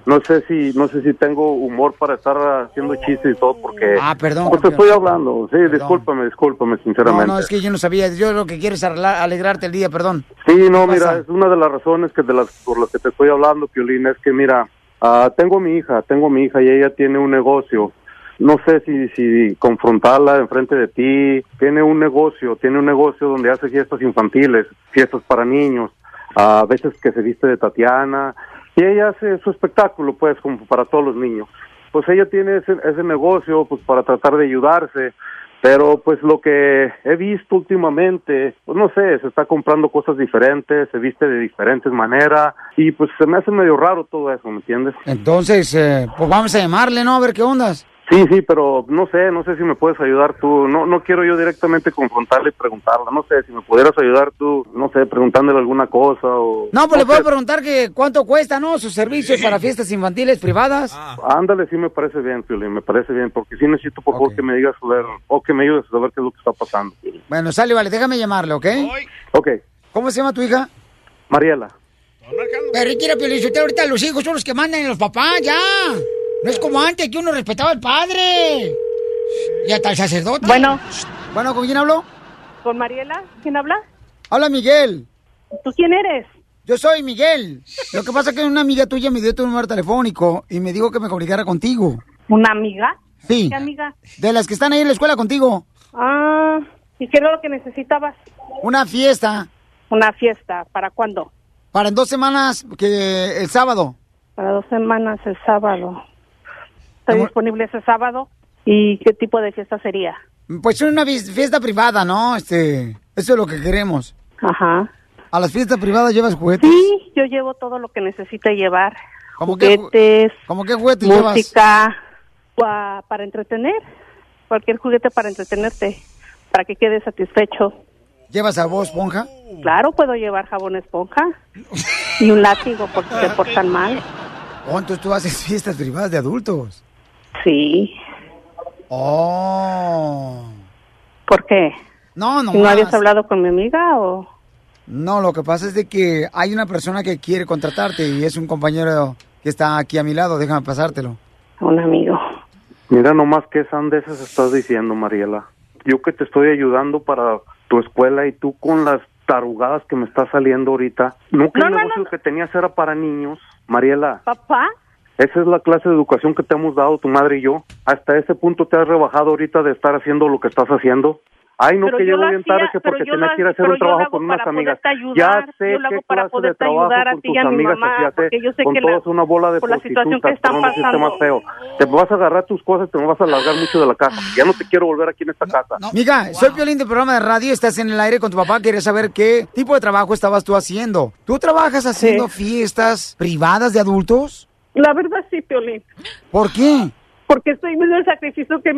no sé si no sé si tengo humor para estar haciendo chistes y todo porque... Ah, perdón, Pues te estoy hablando. Sí, discúlpame, discúlpame, No, sinceramente. no, es que yo no sabía. Yo lo que quiero es arreglar- alegrarte el día, perdón. Sí, no, ¿Qué mira, pasa? es una de las razones que de las por las que te estoy hablando, Piolín, es que mira, ah, tengo mi hija, tengo mi hija y ella tiene un negocio. No sé si si confrontarla enfrente de ti. Tiene un negocio, tiene un negocio donde hace fiestas infantiles, fiestas para niños. A veces que se viste de Tatiana y ella hace su espectáculo, pues, como para todos los niños. Pues ella tiene ese, ese negocio, pues, para tratar de ayudarse. Pero pues lo que he visto últimamente, pues no sé, se está comprando cosas diferentes, se viste de diferentes maneras y pues se me hace medio raro todo eso, ¿me entiendes? Entonces, eh, pues vamos a llamarle, ¿no? A ver qué ondas. Sí, sí, pero no sé, no sé si me puedes ayudar tú. No, no quiero yo directamente confrontarle y preguntarla. No sé, si me pudieras ayudar tú, no sé, preguntándole alguna cosa o... No, pues le sé. puedo preguntar que cuánto cuesta, ¿no? Sus servicios para fiestas infantiles privadas. Ándale, sí me parece bien, Piolín, me parece bien, porque sí necesito por favor que me digas a ver, o que me ayudes a saber qué es lo que está pasando. Piolín. Bueno, sale, vale, déjame llamarle, ¿ok? Ok, ¿Cómo se llama tu hija? Mariela. Pero quiera Piolichotelo, ahorita los hijos son los que mandan y los papás, ya. No es como antes, que uno respetaba al padre. Y hasta el sacerdote. Bueno. Bueno, ¿con quién hablo? ¿Con Mariela? ¿Quién habla? Habla Miguel. ¿Tú quién eres? Yo soy Miguel. Lo que pasa es que una amiga tuya me dio tu número telefónico y me dijo que me comunicara contigo. ¿Una amiga? Sí. ¿Qué amiga? De las que están ahí en la escuela contigo. Ah, ¿y qué era lo que necesitabas? Una fiesta. Una fiesta. ¿Para cuándo? Para en dos semanas, que el sábado. Para dos semanas el sábado. ¿Está disponible ese sábado? ¿Y qué tipo de fiesta sería? Pues una fi- fiesta privada, ¿no? Este, eso es lo que queremos. Ajá. ¿A las fiestas privadas llevas juguetes? Sí, yo llevo todo lo que necesita llevar. ¿Cómo Juguetes, ¿Cómo qué juguetes llevas? música, pa- para entretener. Cualquier juguete para entretenerte, para que quedes satisfecho. ¿Llevas a vos, Ponja? Claro, puedo llevar jabón esponja y un látigo por si se portan mal. Oh, entonces tú haces fiestas privadas de adultos. Sí. Oh. ¿Por qué? No, no ¿No más. habías hablado con mi amiga o...? No, lo que pasa es de que hay una persona que quiere contratarte y es un compañero que está aquí a mi lado. Déjame pasártelo. Un amigo. Mira nomás qué sandeces estás diciendo, Mariela. Yo que te estoy ayudando para tu escuela y tú con las tarugadas que me está saliendo ahorita. No que No, el no, negocio que tenías era para niños. Mariela, ¿Papá? Esa es la clase de educación que te hemos dado tu madre y yo. Hasta ese punto te has rebajado ahorita de estar haciendo lo que estás haciendo. Ay, no, Pero que yo llego bien tarde que porque tenía que ir a hacer un trabajo con unas amigas. ayudar, Ya sé yo lo hago qué para clase de trabajo con tus amigas mamá, hacías, yo sé con que todos la- una bola de que prostitutas, perdón el sistema feo. Te vas a agarrar tus cosas y te vas a largar mucho de la casa. Ya no te quiero volver aquí en esta casa. Miga, soy Piolín de programa de radio, estás en el aire con tu papá, quería saber qué tipo de trabajo estabas tú haciendo. ¿Tú trabajas haciendo fiestas privadas de adultos? La verdad sí, Piolín. ¿Por qué? Porque estoy viendo el sacrificio que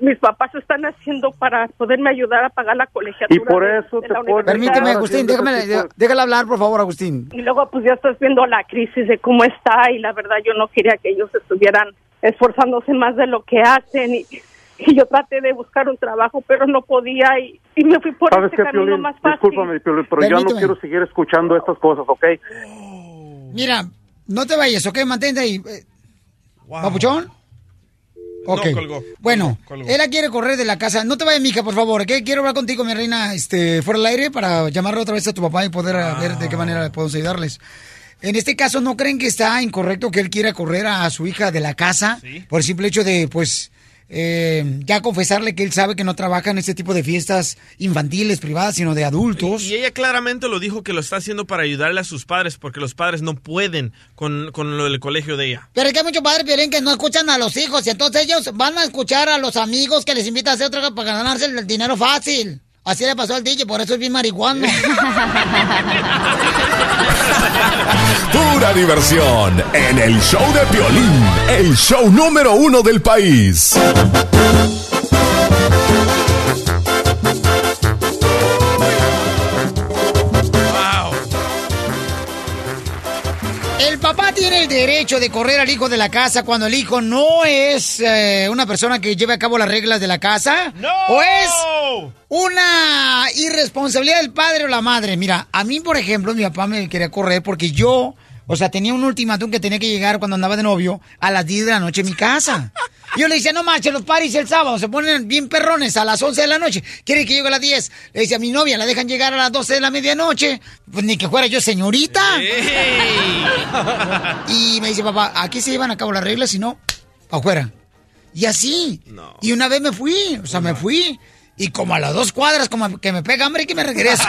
mis papás están haciendo para poderme ayudar a pagar la colegiatura. Y por de- eso de te la pones- universidad. Permíteme, Agustín, déjame, déjala hablar, por favor, Agustín. Y luego pues ya estás viendo la crisis de cómo está y la verdad yo no quería que ellos estuvieran esforzándose más de lo que hacen y, y yo traté de buscar un trabajo, pero no podía y, y me fui por ¿Sabes este qué, camino Piolín? más fácil. Discúlpame, Piolín, pero ya no quiero seguir escuchando estas cosas, ¿ok? Mira, no te vayas, ¿ok? Mantente ahí. Eh, ¿Papuchón? Ok. No, colgó. Bueno, Colgó. él la quiere correr de la casa. No te vayas, mija, por favor, ¿ok? Quiero hablar contigo, mi reina, este, fuera del aire para llamarle otra vez a tu papá y poder a ver de qué manera podemos ayudarles. En este caso, ¿no creen que está incorrecto que él quiera correr a su hija de la casa por el simple hecho de, pues, eh, ya confesarle que él sabe que no trabaja en este tipo de fiestas infantiles, privadas, sino de adultos? Y ella claramente lo dijo que lo está haciendo para ayudarle a sus padres porque los padres no pueden con, con lo del colegio de ella. Pero es que hay muchos padres Piolín, que no escuchan a los hijos y entonces ellos van a escuchar a los amigos que les invitan a hacer otra cosa para ganarse el dinero fácil. Así le pasó al DJ, por eso es bien marihuano. Pura diversión en el show de Piolín, el show número uno del país. Tiene el derecho de correr al hijo de la casa cuando el hijo no es eh, una persona que lleve a cabo las reglas de la casa. ¡No! O es una irresponsabilidad del padre o la madre. Mira, a mí, por ejemplo, mi papá me quería correr porque yo, o sea, tenía un ultimátum que tenía que llegar cuando andaba de novio a las 10 de la noche a mi casa. Yo le decía, no manches, los paris el sábado se ponen bien perrones a las 11 de la noche. ¿Quiere que llegue a las 10? Le decía a mi novia, la dejan llegar a las 12 de la medianoche. Pues ni que fuera yo señorita. Y me dice, papá, aquí se llevan a cabo las reglas, si no, afuera. Y así. Y una vez me fui, o sea, me fui. Y como a las dos cuadras, como que me pega hambre y que me regreso.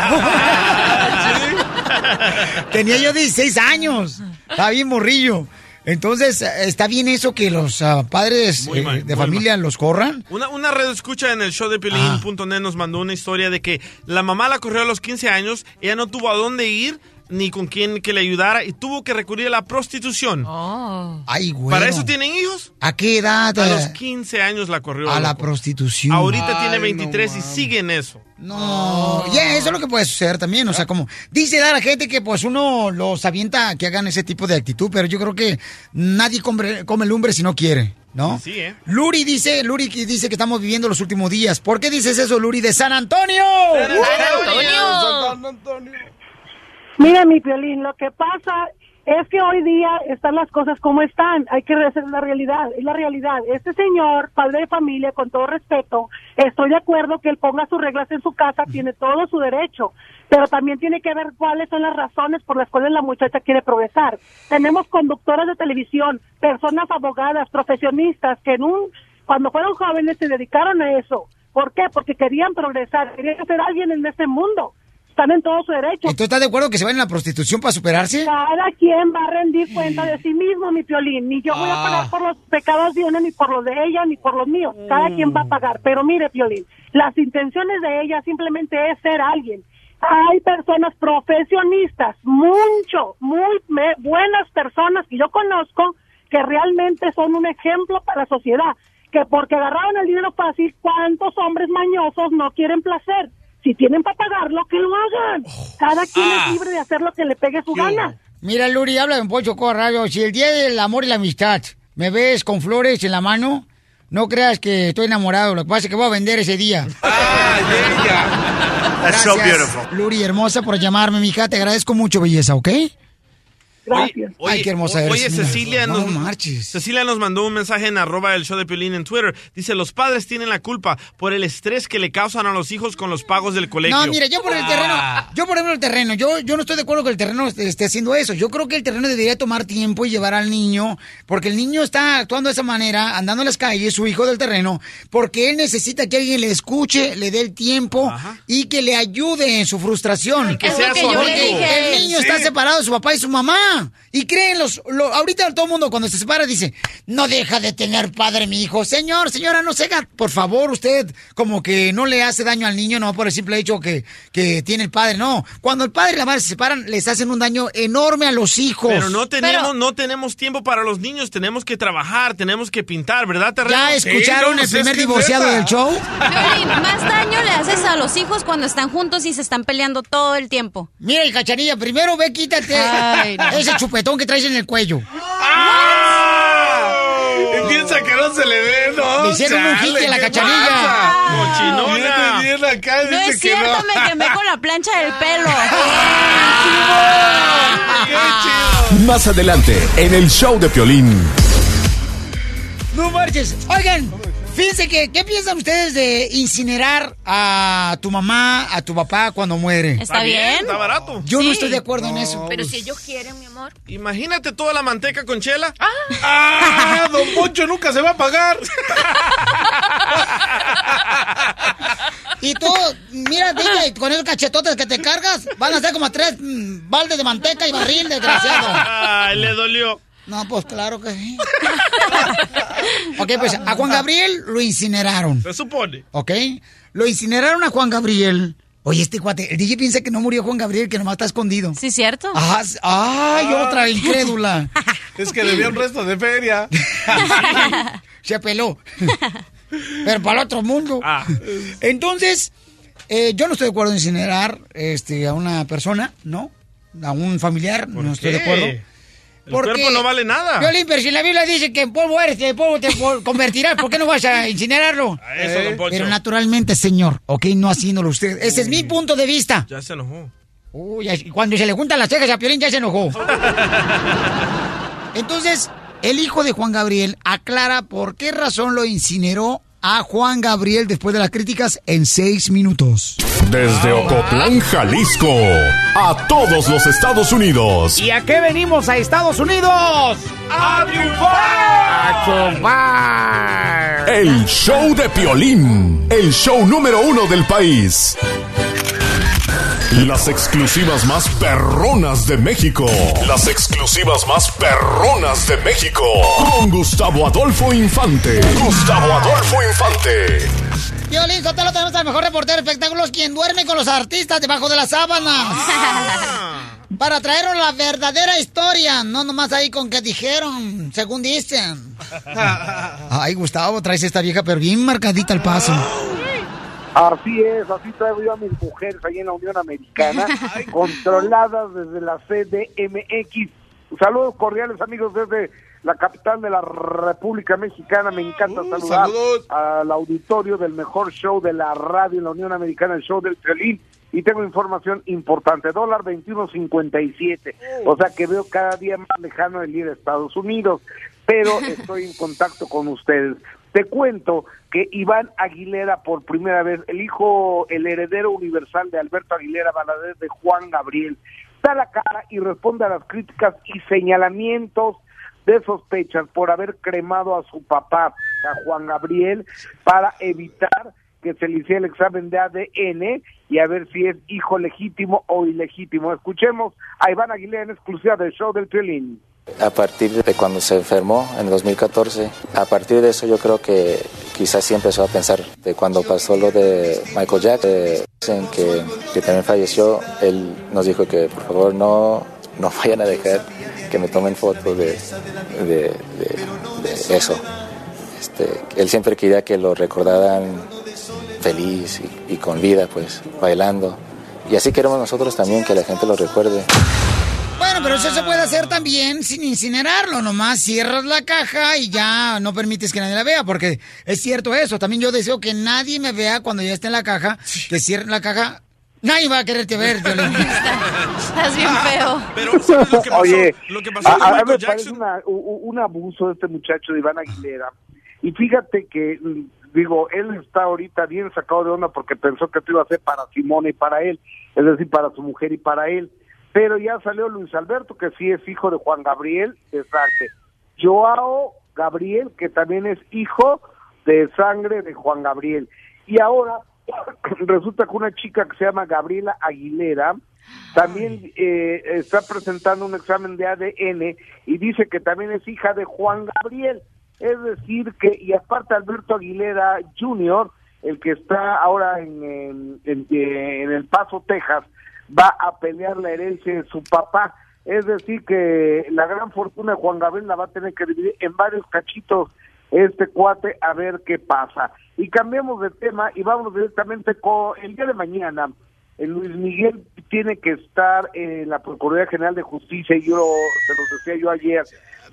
Tenía yo 16 años. Estaba bien morrillo. Entonces, ¿está bien eso que los ah, padres eh, mal, de familia los corran? Una, una red escucha en el show de Pelín.net nos mandó una historia de que la mamá la corrió a los 15 años, ella no tuvo a dónde ir ni con quién que le ayudara y tuvo que recurrir a la prostitución. Ay, güey. ¿Para eso tienen hijos? ¿A qué edad? A los 15 años la corrió. a la prostitución. Ahorita tiene 23 y sigue en eso. No, ya, eso es lo que puede suceder también, o sea, como dice la gente que pues uno los avienta que hagan ese tipo de actitud, pero yo creo que nadie come, come lumbre si no quiere, ¿no? Sí, ¿eh? Luri dice, Luri que dice que estamos viviendo los últimos días. ¿Por qué dices eso, Luri, de San Antonio? San Antonio. Mira, mi Piolín, lo que pasa es que hoy día están las cosas como están. Hay que hacer la realidad. Es la realidad. Este señor, padre de familia, con todo respeto, estoy de acuerdo que él ponga sus reglas en su casa, tiene todo su derecho. Pero también tiene que ver cuáles son las razones por las cuales la muchacha quiere progresar. Tenemos conductoras de televisión, personas abogadas, profesionistas que en un, cuando fueron jóvenes se dedicaron a eso. ¿Por qué? Porque querían progresar, querían ser alguien en este mundo. Están en todo su derecho. ¿Y tú estás de acuerdo que se vayan a la prostitución para superarse? Cada quien va a rendir cuenta de sí mismo, mi piolín. Ni yo voy a Ah. pagar por los pecados de una, ni por los de ella, ni por los míos. Cada quien va a pagar. Pero mire, piolín, las intenciones de ella simplemente es ser alguien. Hay personas profesionistas, mucho, muy me- buenas personas que yo conozco que realmente son un ejemplo para la sociedad. Que porque agarraron el dinero fácil, ¿cuántos hombres mañosos no quieren placer? Si tienen para pagarlo, que lo hagan. Cada quien Ah. es libre de hacer lo que le pegue su gana. Mira, Luri, habla en Pocho Radio. Si el día del amor y la amistad me ves con flores en la mano, no creas que estoy enamorado. Lo que pasa es que voy a vender ese día. That's so Gracias, beautiful. Luri, hermosa, por llamarme, mija. Te agradezco mucho, belleza, ¿ok? Gracias. Ay, qué hermosa eres. Oye. Cecilia, No nos, marches. Cecilia nos mandó un mensaje en arroba el show de Piolín en Twitter. Dice, los padres tienen la culpa por el estrés que le causan a los hijos con los pagos del colegio. No, mira, yo por el terreno, yo por ejemplo el terreno, yo, yo no estoy de acuerdo que el terreno esté, esté haciendo eso. Yo creo que el terreno debería tomar tiempo y llevar al niño, porque el niño está actuando de esa manera, andando en las calles, su hijo del terreno, porque él necesita que alguien le escuche, le dé el tiempo y que le ayude en su frustración. que sea su amigo. el niño Sí. está separado de su papá y su mamá. Y creen los, lo- ahorita todo el mundo cuando se separa dice, no deja de tener padre mi hijo. Señor, señora, no se haga, por favor, usted como que no le hace daño al niño, no por el simple hecho que, que tiene el padre, no. Cuando el padre y la madre se separan, les hacen un daño enorme a los hijos. Pero no tenemos, no tenemos tiempo para los niños, tenemos que trabajar, tenemos que pintar, ¿verdad, Terreno? ¿Ya escucharon el primer divorciado del show? Más daño le haces a los hijos cuando están juntos y se están peleando todo el tiempo. Mira, y cachanilla, primero ve, quítate Ay, no. Ese chupetón que traes en el cuello. Tiene piensa que no se le ve, ¿no? Le hicieron un jique a la ¿qué cachanilla. Cochinona. Viene bien acá, No dice es que cierto, no. me quemé con la plancha del pelo. Más adelante, en el show de Piolín. No marches. Oigan, fíjense que, ¿qué piensan ustedes de incinerar a tu mamá, a tu papá cuando muere? ¿Está bien? Está barato. Yo no estoy de acuerdo en eso. Pero si ellos quieren, mi amor. Imagínate toda la manteca con chela. ¡Ah! Don Poncho nunca se va a pagar. Y tú, mira, DJ, con esos cachetotes que te cargas, van a ser como tres mm, baldes de manteca y barril, desgraciado. Ay, le dolió. No, pues claro que sí. ok, pues a Juan Gabriel lo incineraron. Se supone. ¿Ok? Lo incineraron a Juan Gabriel. Oye, este cuate, el DJ piensa que no murió Juan Gabriel, que nomás está escondido. Sí, cierto. Ajá, ay, otra incrédula. Es que debía un resto de feria. Se peló. Pero para el otro mundo. Ah. Entonces, eh, yo no estoy de acuerdo en incinerar este, a una persona, ¿no? A un familiar, no estoy de acuerdo. El cuerpo no vale nada. Violín, pero si la Biblia dice que en polvo eres, en polvo te convertirás, ¿por qué no vas a incinerarlo? A eso, don Poncho. Pero naturalmente, señor, ¿ok? No haciéndolo usted. Ese es mi punto de vista. Ya se enojó. Uy, cuando se le juntan las cejas a Piolín ya se enojó. Entonces, el hijo de Juan Gabriel aclara por qué razón lo incineró a Juan Gabriel después de las críticas en seis minutos. Desde Ocotlán, Jalisco, a todos los Estados Unidos. ¿Y a qué venimos a Estados Unidos? ¡A triunfar! ¡A chupar! El show de Piolín, el show número uno del país. Las exclusivas más perronas de México. Las exclusivas más perronas de México. Con Gustavo Adolfo Infante. Gustavo Adolfo Infante. Violín, Sotelo, tenemos al mejor reportero de espectáculos quien duerme con los artistas debajo de las sábanas. Para traernos la verdadera historia, no nomás ahí con que dijeron, según dicen. Ay, Gustavo, traes esta vieja, pero bien marcadita el paso. Así es, así traigo yo a mis mujeres ahí en la Unión Americana, controladas desde la CDMX. Saludos cordiales amigos desde la capital de la República Mexicana. Me encanta Uh, saludar saludos. al auditorio del mejor show de la radio en la Unión Americana, el show del Piolín. Y tengo información importante, dólar 21.57, o sea que veo cada día más lejano el ir a Estados Unidos, pero estoy en contacto con ustedes. Te cuento que Iván Aguilera, por primera vez, el hijo, el heredero universal de Alberto Aguilera Valadez de Juan Gabriel, da la cara y responde a las críticas y señalamientos de sospechas por haber cremado a su papá, a Juan Gabriel, para evitar que se le hiciera el examen de ADN y a ver si es hijo legítimo o ilegítimo. Escuchemos a Iván Aguilera en exclusiva del show del Piolín. A partir de cuando se enfermó en el 2014, a partir de eso yo creo que quizás sí empezó a pensar de cuando pasó lo de Michael Jackson, eh, que, que también falleció, él nos dijo que por favor no, no vayan a dejar que me tomen fotos de, de, eso. Este, él siempre quería que lo recordaran feliz y con vida, pues bailando. Y así queremos nosotros también que la gente lo recuerde. Bueno, pero eso se puede hacer también sin incinerarlo. Nomás cierras la caja y ya no permites que nadie la vea, porque es cierto eso. También yo deseo que nadie me vea cuando ya esté en la caja, que cierren la caja. Nadie va a quererte ver, Violín. Estás bien feo. Pero, ¿sabes lo que pasó? Oye, lo que pasó a, con a me parece una- un abuso de este muchacho de Iván Aguilera. Y fíjate que, mm, digo, él está ahorita bien sacado de onda porque pensó que esto iba a ser para Simone y para él, es decir, para su mujer y para él. Pero ya salió Luis Alberto, que sí es hijo de Juan Gabriel de sangre. Joao Gabriel, que también es hijo de sangre de Juan Gabriel. Y ahora resulta que una chica que se llama Gabriela Aguilera también eh, está presentando un examen de ADN y dice que también es hija de Juan Gabriel. Es decir, que, y aparte Alberto Aguilera Jr., el que está ahora en, en, en- en El Paso, Texas, va a pelear la herencia de su papá. Es decir, que la gran fortuna de Juan Gabriel la va a tener que dividir en varios cachitos este cuate a ver qué pasa. Y cambiamos de tema y vamos directamente con el día de mañana. Luis Miguel tiene que estar en la Procuraduría General de Justicia, y yo se lo decía yo ayer,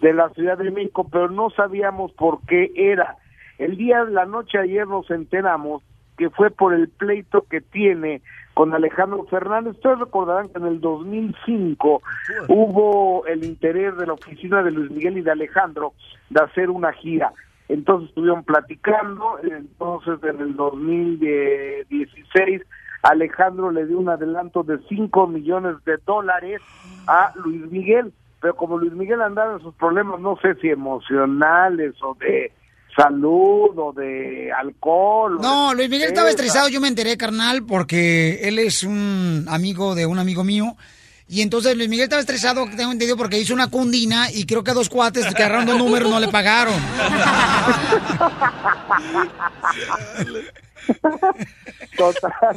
de la Ciudad de México, pero no sabíamos por qué era. El día la noche ayer nos enteramos que fue por el pleito que tiene con Alejandro Fernández. Ustedes recordarán que en el 2005 hubo el interés de la oficina de Luis Miguel y de Alejandro de hacer una gira. Entonces estuvieron platicando, entonces en el 2016 Alejandro le dio un adelanto de 5 millones de dólares a Luis Miguel, pero como Luis Miguel andaba en sus problemas, no sé si emocionales o de salud o de alcohol. No, Luis Miguel estaba estresado, yo me enteré, carnal, porque él es un amigo de un amigo mío. Y entonces Luis Miguel estaba estresado, tengo entendido, porque hizo una cundina y creo que a dos cuates que agarraron dos números no le pagaron. Total,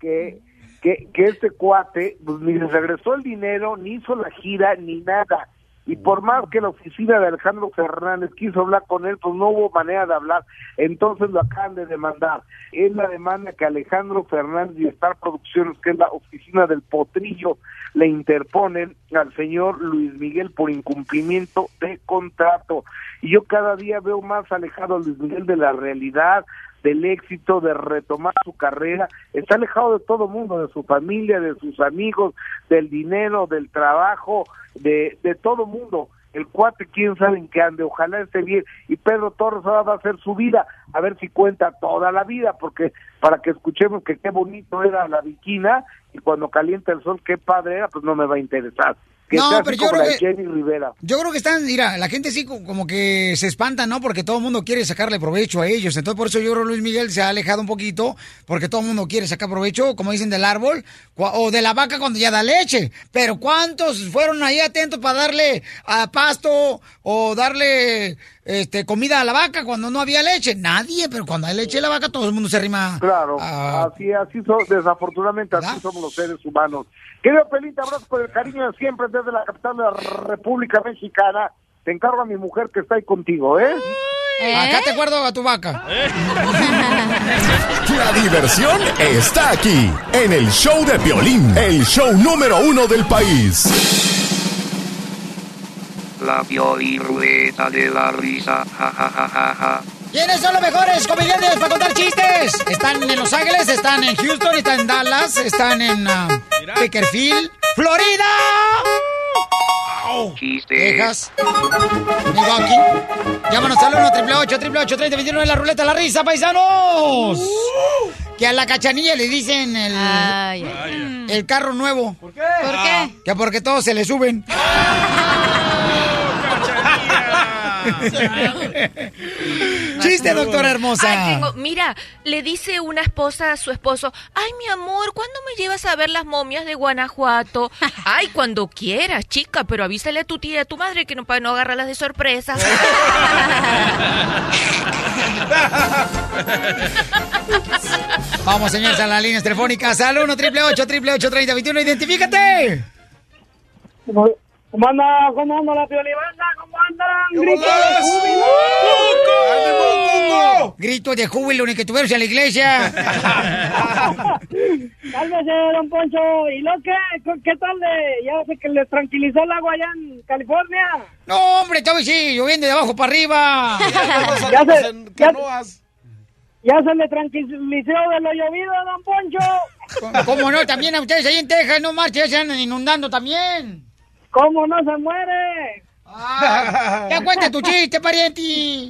que, que, que este cuate pues, ni regresó el dinero, ni hizo la gira, ni nada. Y por más que la oficina de Alejandro Fernández quiso hablar con él, pues no hubo manera de hablar. Entonces lo acaban de demandar. Es la demanda que Alejandro Fernández y Star Producciones, que es la oficina del potrillo, le interponen al señor Luis Miguel por incumplimiento de contrato. Y yo cada día veo más alejado a Luis Miguel de la realidad, del éxito, de retomar su carrera. Está alejado de todo mundo, de su familia, de sus amigos, del dinero, del trabajo, de, de todo mundo. El cuate, quién sabe en qué ande, ojalá esté bien. Y Pedro Torres ahora va a hacer su vida, a ver si cuenta toda la vida, porque para que escuchemos que qué bonito era la viquina y cuando calienta el sol, qué padre era, pues no me va a interesar. Que No, pero yo como creo la que- Jenny Rivera. Yo creo que están, mira, la gente sí co- como que se espanta, ¿no? Porque todo el mundo quiere sacarle provecho a ellos. Entonces, por eso yo creo que Luis Miguel se ha alejado un poquito, porque todo el mundo quiere sacar provecho, como dicen, del árbol o de la vaca cuando ya da leche. Pero ¿cuántos fueron ahí atentos para darle a pasto o darle este, comida a la vaca cuando no había leche? Nadie, pero cuando hay leche en la vaca, todo el mundo se arrima. Claro, Ah. así, así son, desafortunadamente así somos los seres humanos. Querido Pelita, abrazo por el cariño de siempre desde la capital de la República Mexicana. Te encargo a mi mujer que está ahí contigo, ¿eh? Acá te guardo a tu vaca. La diversión está aquí, en el show de Piolín, el show número uno del país. La Piolirueta de la risa. Ja, ja, ja, ja, ja. ¿Quiénes son los mejores comediantes para contar chistes? Están en Los Ángeles, están en Houston, están en Dallas, están en ah, Bakersfield, Florida, Texas, Milwaukee. Llámanos al 1 888 3021 en la ruleta de la risa, paisanos. Que a la cachanilla le dicen el, el carro nuevo. ¿Por qué? ¿Por qué? Que porque todos se le suben. Chiste, doctora hermosa. Ay, tengo- mira, le dice una esposa a su esposo, ay, mi amor, ¿cuándo me llevas a ver las momias de Guanajuato? Ay, cuando quieras, chica, pero avísale a tu tía y a tu madre que no para no agarrarlas de sorpresa. Vamos, señores, a las líneas telefónicas. Al 1 888 888 3021 ¡Identifícate! ¿Cómo anda? ¿Cómo anda la piolibanda? ¿Cómo andan? ¡Grito de júbilo! Grito de júbilo ni que tuvieras en la iglesia. Cálmese, don Poncho. ¿Y lo que? ¿Qué tal de...? Ya sé que les tranquilizó el agua allá en California. No, hombre, estaba sí, lloviendo de abajo para arriba. Ya se, ya, ya se le tranquilizó de lo llovido, don Poncho. ¿Cómo no? También a ustedes ahí en Texas, no marchen, ya se andan inundando también. ¿Cómo no se muere? Ah, ya cuenta tu chiste, pariente.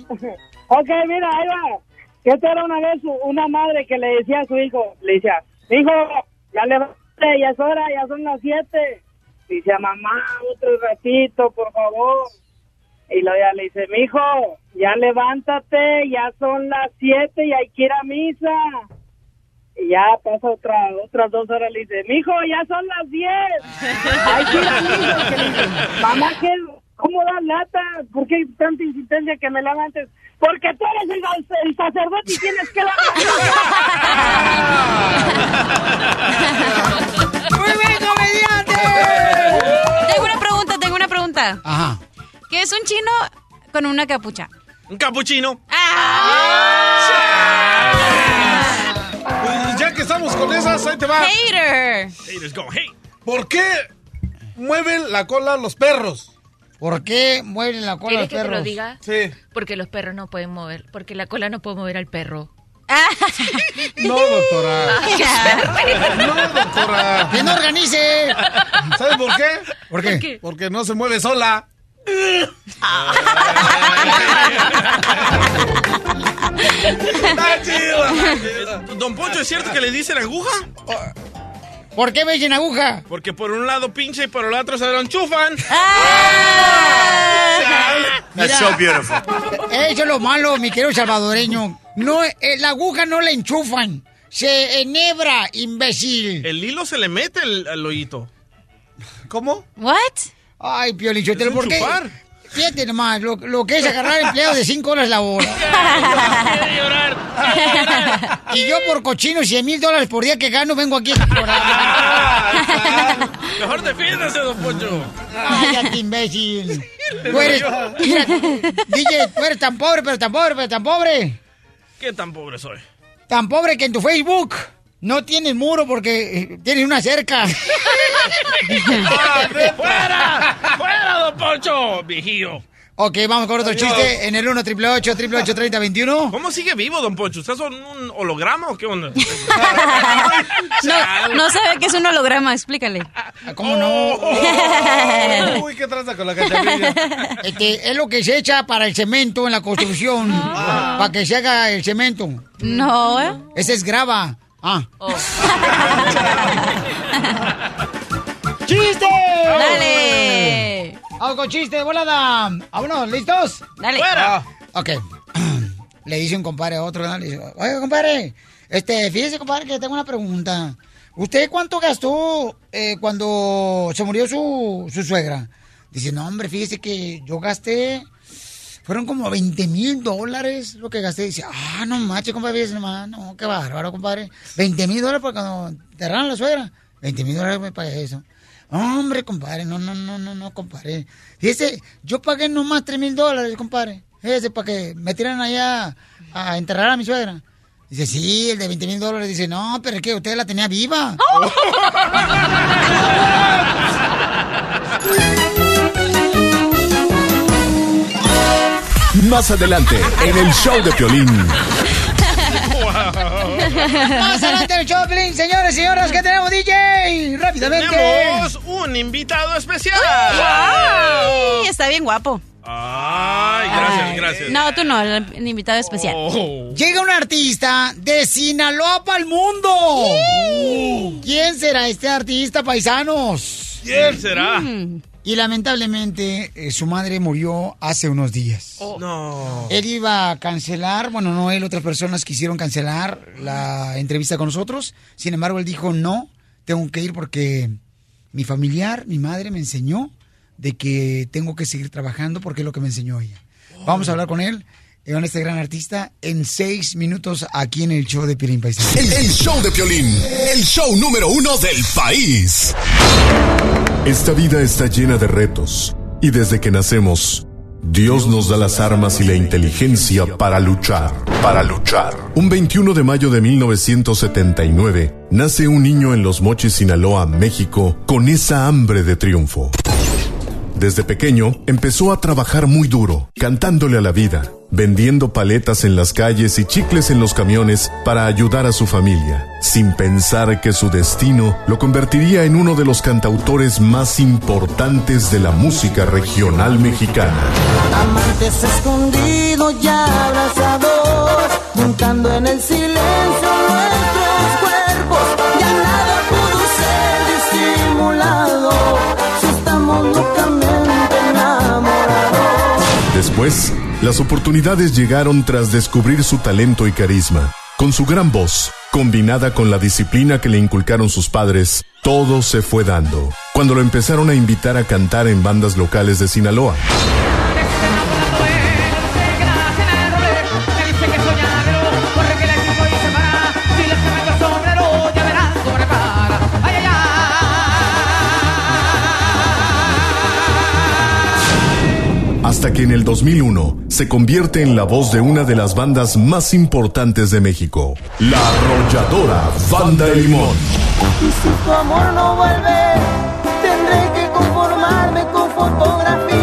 Ok, mira, ahí va. Esta era una vez una madre que le decía a su hijo, le decía, hijo, ya levántate, ya es hora, ya son las siete. Dice, mamá, otro ratito, por favor. Y luego ya le dice, mijo, ya levántate, ya son las siete y hay que ir a misa. Y ya pasa otra, otras dos horas, le dice, mijo, ya son las diez. Hay que ir a misa. Y que le dice, mamá, ¿qué, ¿cómo da lata? ¿Por qué tanta insistencia que me levantes? Porque tú eres el, el sacerdote y tienes que ¡Muy bien, comediante! Tengo una pregunta, tengo una pregunta. Ajá. ¿Qué es un chino con una capucha? Un capuchino. Ah. Ya que que estamos con esas, ahí te va. Hater. Haters go, hey. ¿Por qué mueven la cola los perros? ¿Por qué mueven la cola ¿Quieres los que te perros? lo diga? Sí. Porque los perros no pueden mover, porque la cola no puede mover al perro. No, doctora. Ah, No, doctora. ¡Que no organice! ¿Sabes por qué? ¿Por qué? Porque no se mueve sola. Está chido. Don Poncho, ¿es cierto que le dicen aguja? ¿Por qué me dicen aguja? Porque por un lado pinche y por el otro se lo enchufan. That's so beautiful. Eso es lo malo, mi querido salvadoreño. No, eh, la aguja no la enchufan. Se enhebra, imbécil. El hilo se le mete el- al hoyito. ¿Cómo? What? Ay, Piolichotelo, ¿por qué? enchufar. Fíjate nomás, lo, lo que es agarrar empleados de 5 horas la hora. Quiere llorar. Y yo por cochino 100 mil dólares por día que gano vengo aquí a llorar. Mejor defiéndase, don Poncho. Cállate, imbécil. Tú eres, mira, DJ, tú eres tan pobre, pero tan pobre, pero tan pobre. ¿Qué tan pobre soy? Tan pobre que en tu Facebook no tienes muro porque eh, tienes una cerca. ¡Fuera! ¡Fuera, don Poncho! Viejillo. ok, vamos con otro chiste en el 1 888 888 3021 ¿Cómo sigue vivo, don Poncho? ¿Estás un holograma o qué onda? No, no sabe que es un holograma, explícale. ¿Cómo no? Uy, ¿qué traza con la cachanilla? Este, es lo que se echa para el cemento en la construcción. Para que se haga el cemento. No. ¿eh? Ese es grava. Ah. Oh. ¡Chiste! Dale. Vamos con chiste, volada. Vámonos, ¿listos? Dale. ¡Fuera! Ok. Le dice un compadre a otro, ¿no? le dice, oye, compadre, este, fíjese, compadre, que tengo una pregunta. ¿Usted cuánto gastó eh, cuando se murió su, su suegra? Dice, no, hombre, fíjese que yo gasté, fueron como 20 mil dólares lo que gasté. Dice, ah, no macho, compadre, no, qué bárbaro, compadre. 20 mil dólares para cuando enterraron a la suegra. 20 mil dólares me pagué eso. Hombre, compadre, no, no, no, no, no, compadre. Fíjese, yo pagué nomás 3 mil dólares, compadre. Fíjese, para que me tiran allá a enterrar a mi suegra. Dice, sí, el de 20 mil dólares. Dice, no, pero es que usted la tenía viva. Más adelante, en el show de Piolín. Más adelante el Choplin, señores y señoras, ¿qué tenemos, DJ? Rápidamente. Tenemos un invitado especial. Ay, está bien guapo. Ay, gracias, gracias. No, tú no, el, el invitado especial. Oh. Llega un artista de Sinaloa para el mundo. ¿Quién será este artista, paisanos? ¿Quién será? Mm. Y lamentablemente eh, su madre murió hace unos días. No. Él iba a cancelar, bueno, no él, otras personas quisieron cancelar la entrevista con nosotros. Sin embargo, él dijo, no, tengo que ir porque mi familiar, mi madre me enseñó de que tengo que seguir trabajando porque es lo que me enseñó ella. Vamos a hablar con él, eh, con este gran artista, en seis minutos aquí en el show de Piolín Paisano. El, el show de Piolín, el show número uno del país. Esta vida está llena de retos y desde que nacemos, Dios nos da las armas y la inteligencia para luchar, para luchar. Un 21 de mayo de 1979, nace un niño en Los Mochis, Sinaloa, México, con esa hambre de triunfo. Desde pequeño empezó a trabajar muy duro, cantándole a la vida, vendiendo paletas en las calles y chicles en los camiones para ayudar a su familia, sin pensar que su destino lo convertiría en uno de los cantautores más importantes de la música regional mexicana. Amantes escondidos y abrazados, juntando en el silencio nuestros cuerpos. Ya nada pudo ser disimulado, si estamos locamente enamorados. Después, las oportunidades llegaron tras descubrir su talento y carisma. Con su gran voz, combinada con la disciplina que le inculcaron sus padres, todo se fue dando. Cuando lo empezaron a invitar a cantar en bandas locales de Sinaloa. En el 2001 se convierte en la voz de una de las bandas más importantes de México, la arrolladora Banda de Limón. Y si tu amor no vuelve, tendré que conformarme con fotografías.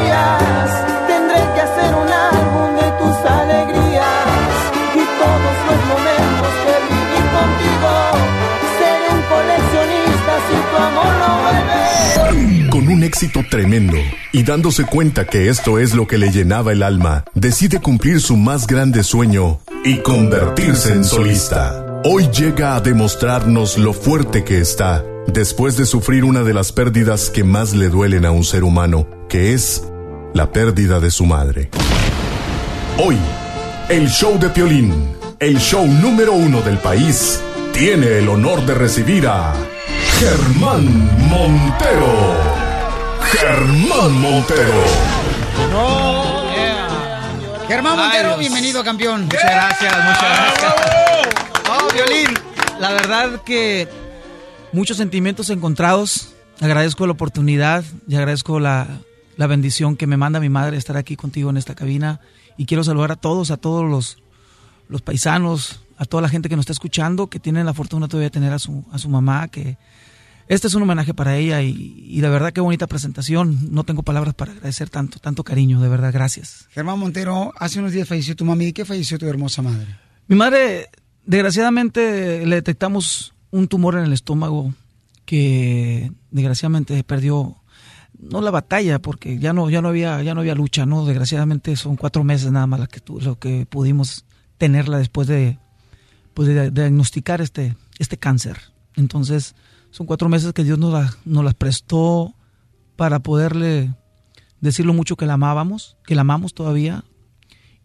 Un éxito tremendo y dándose cuenta que esto es lo que le llenaba el alma, decide cumplir su más grande sueño y convertirse en solista. Hoy llega a demostrarnos lo fuerte que está después de sufrir una de las pérdidas que más le duelen a un ser humano, que es la pérdida de su madre. Hoy, el show de Piolín, el show número uno del país, tiene el honor de recibir a Germán Montero. Germán Montero. Germán Montero, bienvenido, campeón. Muchas gracias, muchas gracias. No, Violín, la verdad que muchos sentimientos encontrados. Agradezco la oportunidad y agradezco la, la bendición que me manda mi madre estar aquí contigo en esta cabina. Y quiero saludar a todos, a todos los, los paisanos, a toda la gente que nos está escuchando, que tienen la fortuna todavía de tener a su, a su mamá, que este es un homenaje para ella y, y de verdad qué bonita presentación. No tengo palabras para agradecer tanto, tanto cariño, de verdad, gracias. Germán Montero, hace unos días falleció tu mami. ¿De qué falleció tu hermosa madre? Mi madre, desgraciadamente, le detectamos un tumor en el estómago que desgraciadamente perdió no la batalla porque ya no ya no había ya no había lucha no desgraciadamente son cuatro meses nada más la que tu- lo que pudimos tenerla después de pues de, de diagnosticar este este cáncer entonces son cuatro meses que Dios nos, nos las prestó para poderle decir lo mucho que la amábamos que la amamos todavía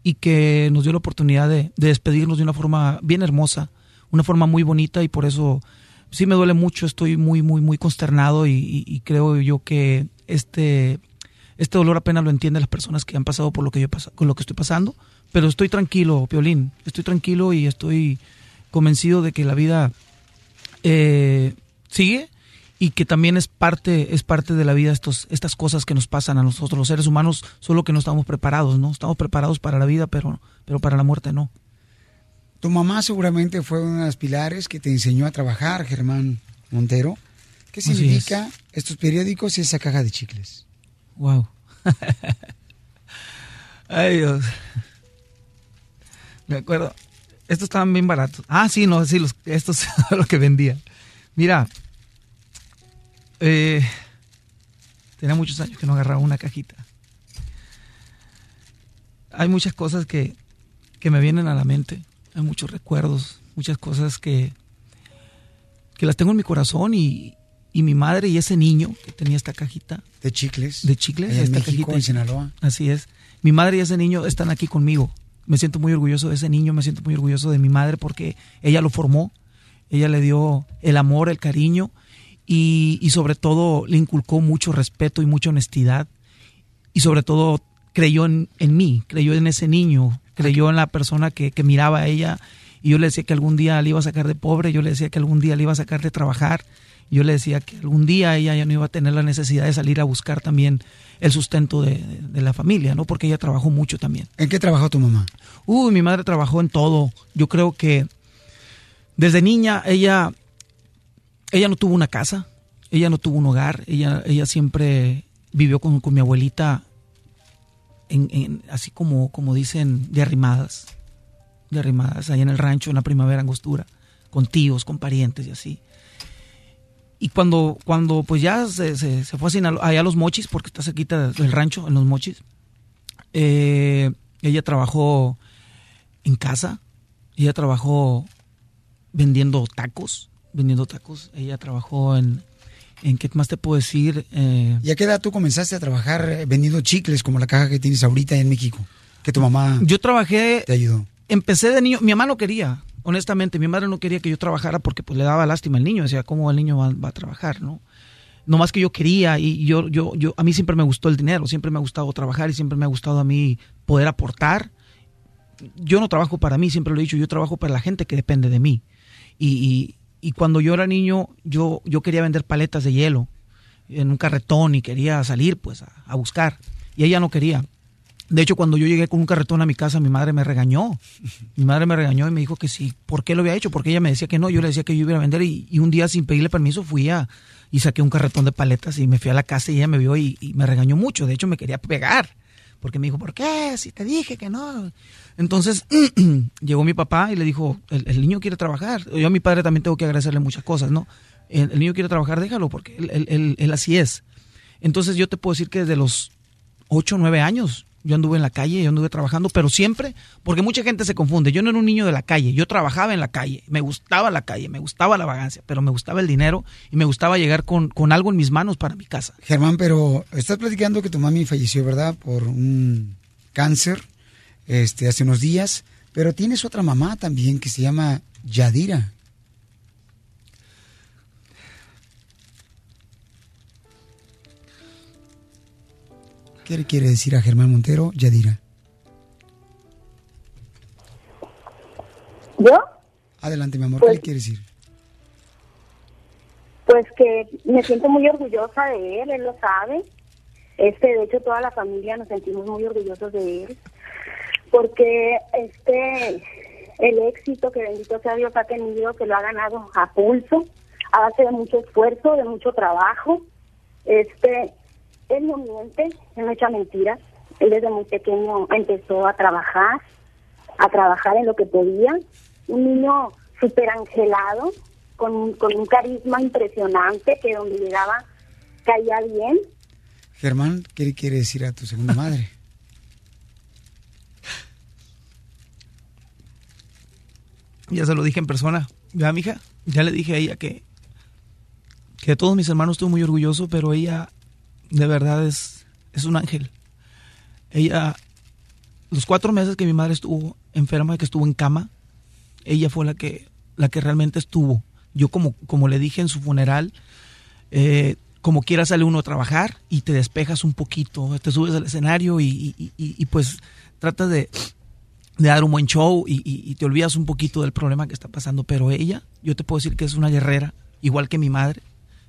y que nos dio la oportunidad de, de despedirnos de una forma bien hermosa, una forma muy bonita y por eso sí me duele mucho, estoy muy, muy, muy consternado y, creo yo que este, este dolor apenas lo entienden las personas que han pasado por lo que yo con lo que estoy pasando, pero estoy tranquilo, Piolín, estoy tranquilo y estoy convencido de que la vida eh, sigue y que también es parte es parte de la vida estos estas cosas que nos pasan a nosotros los seres humanos solo que no estamos preparados no estamos preparados para la vida pero pero para la muerte no. Tu mamá seguramente fue una de las pilares que te enseñó a trabajar, Germán Montero. ¿Qué significa estos periódicos y esa caja de chicles? wow ay Dios. Me acuerdo. Estos estaban bien baratos. Ah sí no sí los estos son lo que vendía mira eh, tenía muchos años que no agarraba una cajita hay muchas cosas que, que me vienen a la mente, hay muchos recuerdos, muchas cosas que, que las tengo en mi corazón y, y mi madre y ese niño que tenía esta cajita. De chicles. De chicles, en esta México, cajita. en Sinaloa. Así es. Mi madre y ese niño están aquí conmigo. Me siento muy orgulloso de ese niño, me siento muy orgulloso de mi madre porque ella lo formó, ella le dio el amor, el cariño y, y sobre todo le inculcó mucho respeto y mucha honestidad y sobre todo creyó en, en mí, creyó en ese niño, creyó en la persona que, que miraba a ella y yo le decía que algún día le iba a sacar de pobre, yo le decía que algún día le iba a sacar de trabajar, yo le decía que algún día ella ya no iba a tener la necesidad de salir a buscar también el sustento de, de la familia, ¿no? Porque ella trabajó mucho también. ¿En qué trabajó tu mamá? Uy, mi madre trabajó en todo. Yo creo que desde niña ella, ella no tuvo una casa, ella no tuvo un hogar, ella, ella siempre vivió con, con mi abuelita en, en- así como, como dicen, de arrimadas, de arrimadas, allá en el rancho, en la primavera angostura, con tíos, con parientes y así. Y cuando, cuando pues ya se, se, se fue a Sinaloa- allá a los mochis, porque está cerquita del rancho, en los mochis, eh, ella trabajó en casa, ella trabajó vendiendo tacos, vendiendo tacos, ella trabajó en, en ¿qué más te puedo decir? Eh, ¿Y a qué edad tú comenzaste a trabajar eh, vendiendo chicles como la caja que tienes ahorita en México? Que tu mamá yo trabajé, te ayudó. empecé de niño, mi mamá no quería, honestamente, mi madre no quería que yo trabajara porque pues le daba lástima al niño, decía, ¿cómo el niño va, va a trabajar, no? No más que yo quería y yo, yo, yo, a mí siempre me gustó el dinero, siempre me ha gustado trabajar y siempre me ha gustado a mí poder aportar. Yo no trabajo para mí, siempre lo he dicho, yo trabajo para la gente que depende de mí. Y, y- y cuando yo era niño, yo, yo quería vender paletas de hielo en un carretón y quería salir pues a, a buscar. Y ella no quería. De hecho, cuando yo llegué con un carretón a mi casa, mi madre me regañó. Mi madre me regañó y me dijo que sí. ¿Por qué lo había hecho? Porque ella me decía que no. Yo le decía que yo iba a vender y, y un día sin pedirle permiso fui a y saqué un carretón de paletas y me fui a la casa y ella me vio y, y me regañó mucho. De hecho, me quería pegar. Porque me dijo, ¿por qué? Si te dije que no. Entonces llegó mi papá y le dijo, el, niño quiere trabajar. Yo a mi padre también tengo que agradecerle muchas cosas, ¿no? El, niño quiere trabajar, déjalo, porque él, él- él- él así es. Entonces yo te puedo decir que desde los 8 o 9 años yo anduve en la calle, yo anduve trabajando, pero siempre, porque mucha gente se confunde, yo no era un niño de la calle, yo trabajaba en la calle, me gustaba la calle, me gustaba la vagancia, pero me gustaba el dinero y me gustaba llegar con, con algo en mis manos para mi casa. Germán, pero estás platicando que tu mami falleció, ¿verdad? Por un cáncer este, hace unos días. Pero tienes otra mamá también que se llama Yadira. ¿Qué le quiere decir a Germán Montero, Yadira? ¿Yo? Adelante, mi amor, ¿qué Pues- le quiere decir? Pues que me siento muy orgullosa de él, él lo sabe. Este, de hecho, toda la familia nos sentimos muy orgullosos de él, porque este, el éxito que bendito sea Dios ha tenido, que lo ha ganado a pulso, a base de mucho esfuerzo, de mucho trabajo. Este, él no miente, él no echa mentiras. Él desde muy pequeño empezó a trabajar, a trabajar en lo que podía. Un niño súper angelado, con, con un carisma impresionante, que donde llegaba caía bien. Germán, ¿qué le quiere decir a tu segunda madre? Ya se lo dije en persona. Ya, mija, ya le dije a ella que, que de todos mis hermanos estuve muy orgulloso, pero ella de verdad es, es un ángel. Ella, los cuatro meses que mi madre estuvo enferma, que estuvo en cama, ella fue la que, la que realmente estuvo. Yo como, como le dije en su funeral, eh, como quiera sale uno a trabajar y te despejas un poquito, te subes al escenario y- y- y, pues tratas de, de dar un buen show y, y- te olvidas un poquito del problema que está pasando. Pero ella, yo te puedo decir que es una guerrera, igual que mi madre,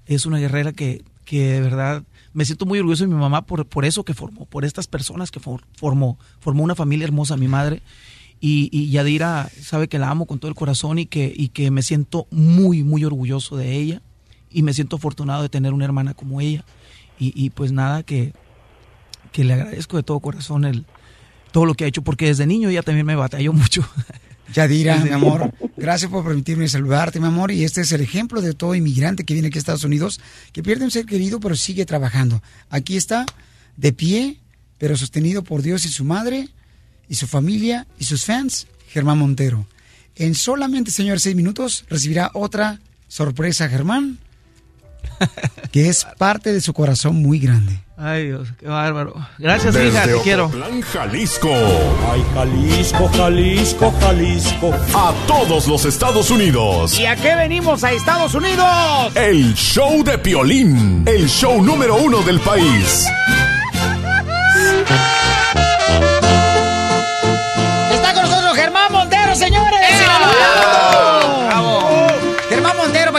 es una guerrera que, que de verdad me siento muy orgulloso de mi mamá por, por eso que formó, por estas personas que for- formó, formó una familia hermosa mi madre. Y, y Yadira sabe que la amo con todo el corazón y que, y que me siento muy, muy orgulloso de ella. Y me siento afortunado de tener una hermana como ella. Y, y pues nada, que, que le agradezco de todo corazón el, todo lo que ha hecho, porque desde niño ella también me batalló mucho. Yadira, mi amor, gracias por permitirme saludarte, mi amor. Y este es el ejemplo de todo inmigrante que viene aquí a Estados Unidos, que pierde un ser querido, pero sigue trabajando. Aquí está, de pie, pero sostenido por Dios y su madre, y su familia, y sus fans, Germán Montero. En solamente, señor, seis minutos, recibirá otra sorpresa, Germán, que es parte de su corazón muy grande. Ay, Dios, qué bárbaro. Gracias, Desde hija, te quiero. Ocotlán, Jalisco. Ay, Jalisco, Jalisco, Jalisco. A todos los Estados Unidos. ¿Y a qué venimos a Estados Unidos? El show de Piolín. El show número uno del país. Está con nosotros Germán Montero, señores.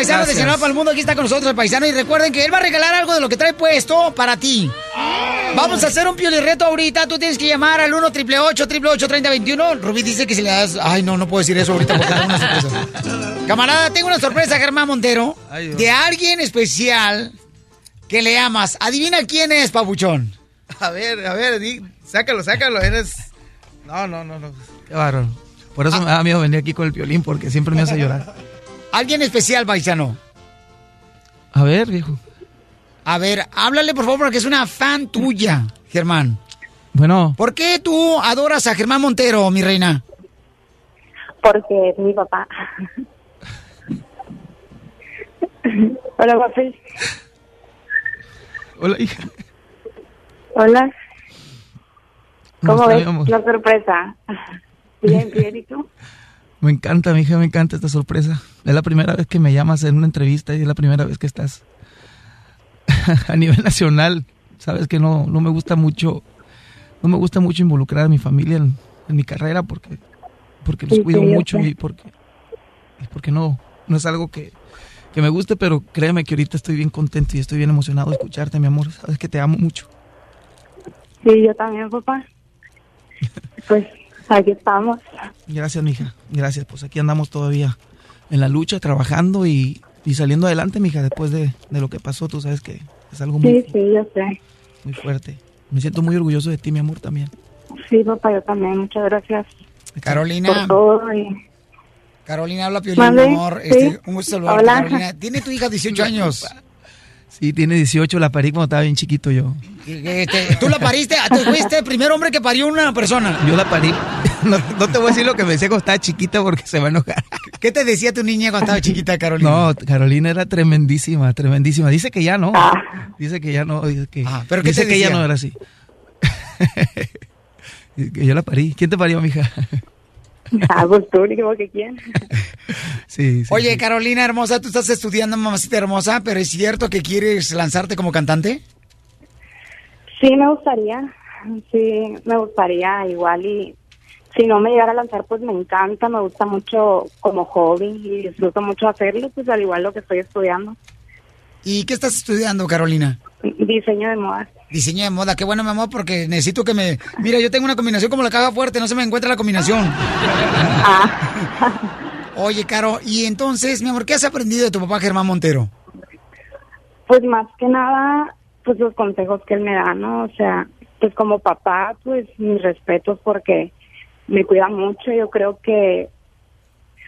Paisano Gracias. de Sinaloa para el mundo, aquí está con nosotros el paisano. Y recuerden que él va a regalar algo de lo que trae puesto para ti. Vamos a hacer un piolirreto ahorita. Tú tienes que llamar al 1 888 3021 Rubí dice que si le das. Ay, no, no puedo decir eso ahorita porque una sorpresa. Camarada, tengo una sorpresa, Germán Montero. Ay, de alguien especial que le amas. Adivina quién es, papuchón. A ver, a ver, di- sácalo, sácalo. Eres. No, no, no, no. Qué bárbaro. Por eso me da miedo venir aquí con el violín, porque siempre me hace llorar. Alguien especial, paisano. A ver, viejo. A ver, háblale por favor porque es una fan tuya, Germán. Bueno, ¿Por qué tú adoras a Germán Montero, mi reina? Porque es mi papá. Hola, papi. hola, hija. Hola. ¿Cómo ¿Cómo está, ves la sorpresa? Bien, bien, ¿y tú? Me encanta, mi hija, me encanta esta sorpresa. Es la primera vez que me llamas en una entrevista y es la primera vez que estás a nivel nacional. Sabes que no, no me gusta mucho, no me gusta mucho involucrar a mi familia en, en mi carrera porque, porque los Sí, cuido mucho y porque, y porque no, no es algo que, que me guste, pero créeme que ahorita estoy bien contento y estoy bien emocionado de escucharte, mi amor. Sabes que te amo mucho. Sí, yo también, papá. Pues aquí estamos. Gracias, mija. Gracias. Pues aquí andamos todavía en la lucha, trabajando y, y saliendo adelante, mija, después de, de lo que pasó. Tú sabes que es algo muy, Sí, sí, yo sé. muy fuerte. Me siento muy orgulloso de ti, mi amor, también. Sí, papá, yo también. Muchas gracias Carolina. por todo. Y... Carolina, habla Piolín, mi amor. sí. Este, un gusto saludarte, Hola. Carolina. ¿Tiene tu hija 18 años? Sí, tiene 18, la parí cuando estaba bien chiquito yo. Este, ¿Tú la pariste? ¿Tú fuiste el primer hombre que parió una persona? Yo la parí. No, no te voy a decir lo que me decía cuando estaba chiquita porque se va a enojar. ¿Qué te decía tu niña cuando estaba chiquita, Carolina? No, Carolina era tremendísima, tremendísima. Dice que ya no. Dice que ya no. Dice que, Ah, ¿pero qué dice te que ella decía? no era así. que yo la parí. ¿Quién te parió, mija? Ah, pues tú, ni como que quién. Sí, sí. Oye, Carolina hermosa, tú estás estudiando, mamacita hermosa, pero ¿es cierto que quieres lanzarte como cantante? Sí, me gustaría. Sí, me gustaría igual y si no me llegara a lanzar, pues me encanta, me gusta mucho como hobby y disfruto mucho hacerlo, pues al igual lo que estoy estudiando. ¿Y qué estás estudiando, Carolina? Diseño de moda. Diseño de moda, qué bueno, mi amor, porque necesito que me... Mira, yo tengo una combinación como la caja fuerte, no se me encuentra la combinación. Oye, Caro, y entonces, mi amor, ¿qué has aprendido de tu papá Germán Montero? Pues más que nada, pues los consejos que él me da, ¿no? O sea, pues como papá, pues mis respetos porque me cuida mucho. Yo creo que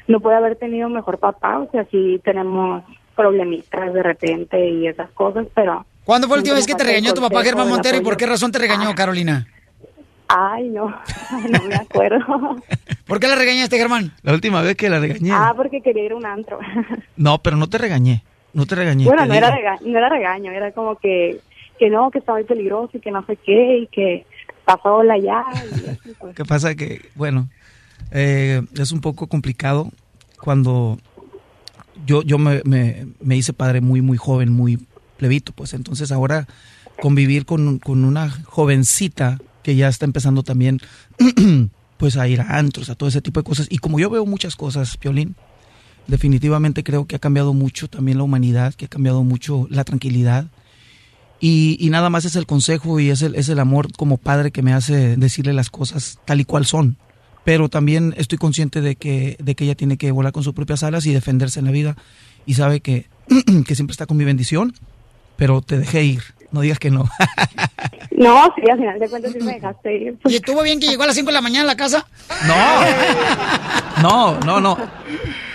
no puede haber tenido mejor papá, o sea, sí tenemos problemitas de repente y esas cosas, pero... ¿Cuándo fue la última vez que te regañó tu papá Germán Montero y por qué razón te regañó, Carolina? Ay, no, no me acuerdo. ¿Por qué la regañaste, Germán? La última vez que la regañé. ah, porque quería ir a un antro. No, pero no te regañe. No te regañé. bueno, te no era, rega- no era regaño, era como que, que no, que estaba muy peligroso y que no sé qué y que está sola ya. y pues. ¿Qué pasa? Que, bueno, eh, es un poco complicado cuando yo, yo me, me- me hice padre muy, muy joven, muy plebito, pues entonces ahora convivir con, con una jovencita que ya está empezando también, pues a ir a antros, a todo ese tipo de cosas. Y como yo veo muchas cosas, Piolín, definitivamente creo que ha cambiado mucho también la humanidad, que ha cambiado mucho la tranquilidad. Y, y nada más es el consejo y es el, es el amor como padre que me hace decirle las cosas tal y cual son. Pero también estoy consciente de que, de que ella tiene que volar con sus propias alas y defenderse en la vida. Y sabe que, que siempre está con mi bendición, pero te dejé ir. No digas que no. No, sí, al final de cuentas sí me dejaste ir. ¿Y estuvo bien que llegó a las 5 de la mañana a la casa? No, no, no.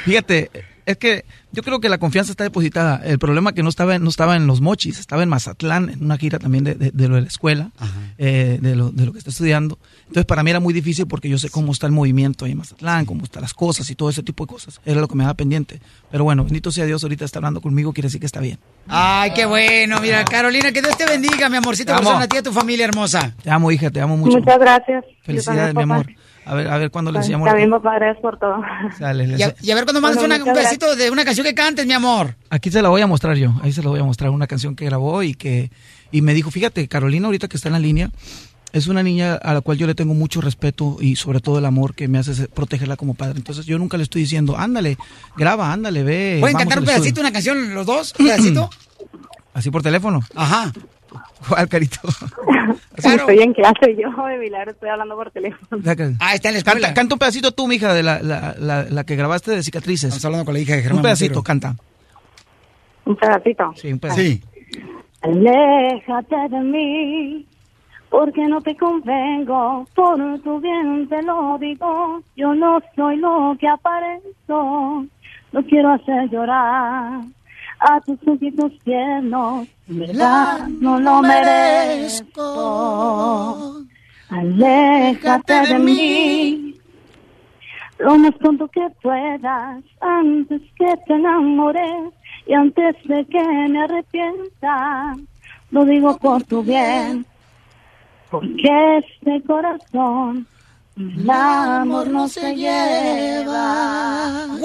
Fíjate, es que yo creo que la confianza está depositada. El problema que no estaba, no estaba en los mochis, estaba en Mazatlán, en una gira también de, de- de lo de la escuela, eh, de, lo, de lo que está estudiando. Entonces para mí era muy difícil porque yo sé cómo está el movimiento ahí en Mazatlán, cómo están las cosas y todo ese tipo de cosas. Era lo que me daba pendiente. Pero bueno, bendito sea Dios, ahorita está hablando conmigo, quiere decir que está bien. Ay, qué bueno. Mira, Carolina, que Dios te bendiga, mi amorcito. Te amo. a ti y a tu familia hermosa. Te amo, hija, te amo mucho. Muchas gracias. Felicidades, mi amor. A ver, a ver cuándo les llamo. También, papá, gracias por todo. Sale, les- Y a, y a ver cuando mandas Bueno, un pedacito de una canción que cantes, mi amor. Aquí se la voy a mostrar yo, ahí se la voy a mostrar una canción que grabó y que y me dijo, fíjate, Carolina ahorita que está en la línea, es una niña a la cual yo le tengo mucho respeto y sobre todo el amor que me hace protegerla como padre. Entonces yo nunca le estoy diciendo, ándale, graba, ándale, ve. ¿Pueden cantar un al estudio". pedacito, una canción, los dos? ¿Un pedacito? Así por teléfono. Ajá. ¿Cuál, carito? Estoy en clase yo, de milagro, estoy hablando por teléfono. Ah, está en la Canta, canta un pedacito tú, mija, de la, la, la, la que grabaste de cicatrices. Estamos hablando con la hija de Germán Un pedacito, Montero. canta. Un pedacito. Sí, un pedacito. Sí. Aléjate de mí, porque no te convengo, por tu bien te lo digo, yo no soy lo que aparento, no quiero hacer llorar a tus ojitos en verdad no lo merezco. Aléjate de mí, lo más pronto que puedas, antes que te enamores y antes de que me arrepienta, lo digo por tu bien, porque este corazón, el amor no se lleva. ¡Wow!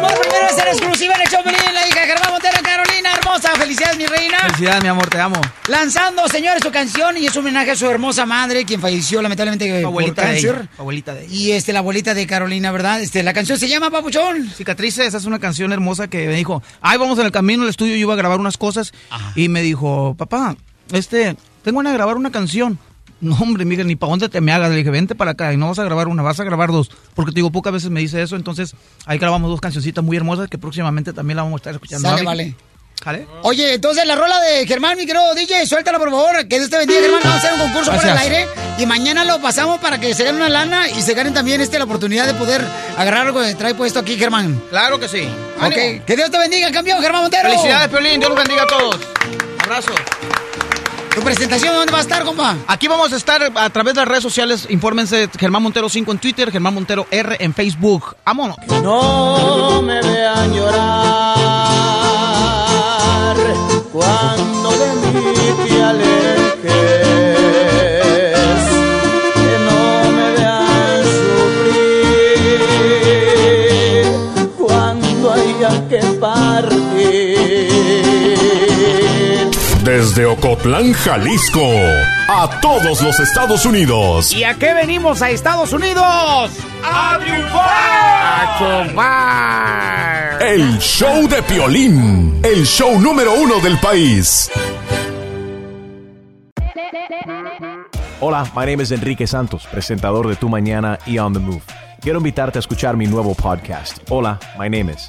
Por primera vez en exclusiva en el show, Pelín, la hija de Germán Montero, Carolina, hermosa. Felicidades, mi reina. Felicidades, mi amor, te amo. Lanzando, señores, su canción y es un homenaje a su hermosa madre, quien falleció lamentablemente por Abuelita de cáncer. ella, abuelita de ella. Y este, la abuelita de Carolina, ¿verdad? Este, la canción se llama Papuchón. Cicatrices, esa es una canción hermosa que me dijo, ay, vamos en el camino al estudio, yo iba a grabar unas cosas y me dijo, papá, este, tengo de grabar una canción. No, hombre, Miguel, ni para dónde te me hagas. Le dije, vente para acá y no vas a grabar una, vas a grabar dos. Porque te digo, pocas veces me dice eso. Entonces, ahí grabamos dos cancioncitas muy hermosas que próximamente también la vamos a estar escuchando. Sale, ¿Vale? Oye, entonces la rola de Germán, mi querido DJ, suéltala por favor. Que Dios te bendiga, Germán. Vamos a hacer un concurso por el aire. Y mañana lo pasamos para que se gane una lana y se ganen también este, la oportunidad de poder agarrar algo que trae puesto aquí, Germán. Claro que sí. Ok, que Dios te bendiga, campeón, Germán Montero. Felicidades, Piolín. Dios los bendiga a todos. Abrazo. ¿Tu presentación dónde va a estar, compa? Aquí vamos a estar a través de las redes sociales. Infórmense Germán Montero 5 en Twitter, Germán Montero R en Facebook. Vámonos. No me vean llorar cuando de mí te alejes. Desde Ocotlán, Jalisco, a todos los Estados Unidos. ¿Y a qué venimos a Estados Unidos? ¡A ¡A chupar! El show de Piolín, el show número uno del país. Hola, my name is Enrique Santos, presentador de Tu Mañana y On the Move. Quiero invitarte a escuchar mi nuevo podcast, Hola, my name is,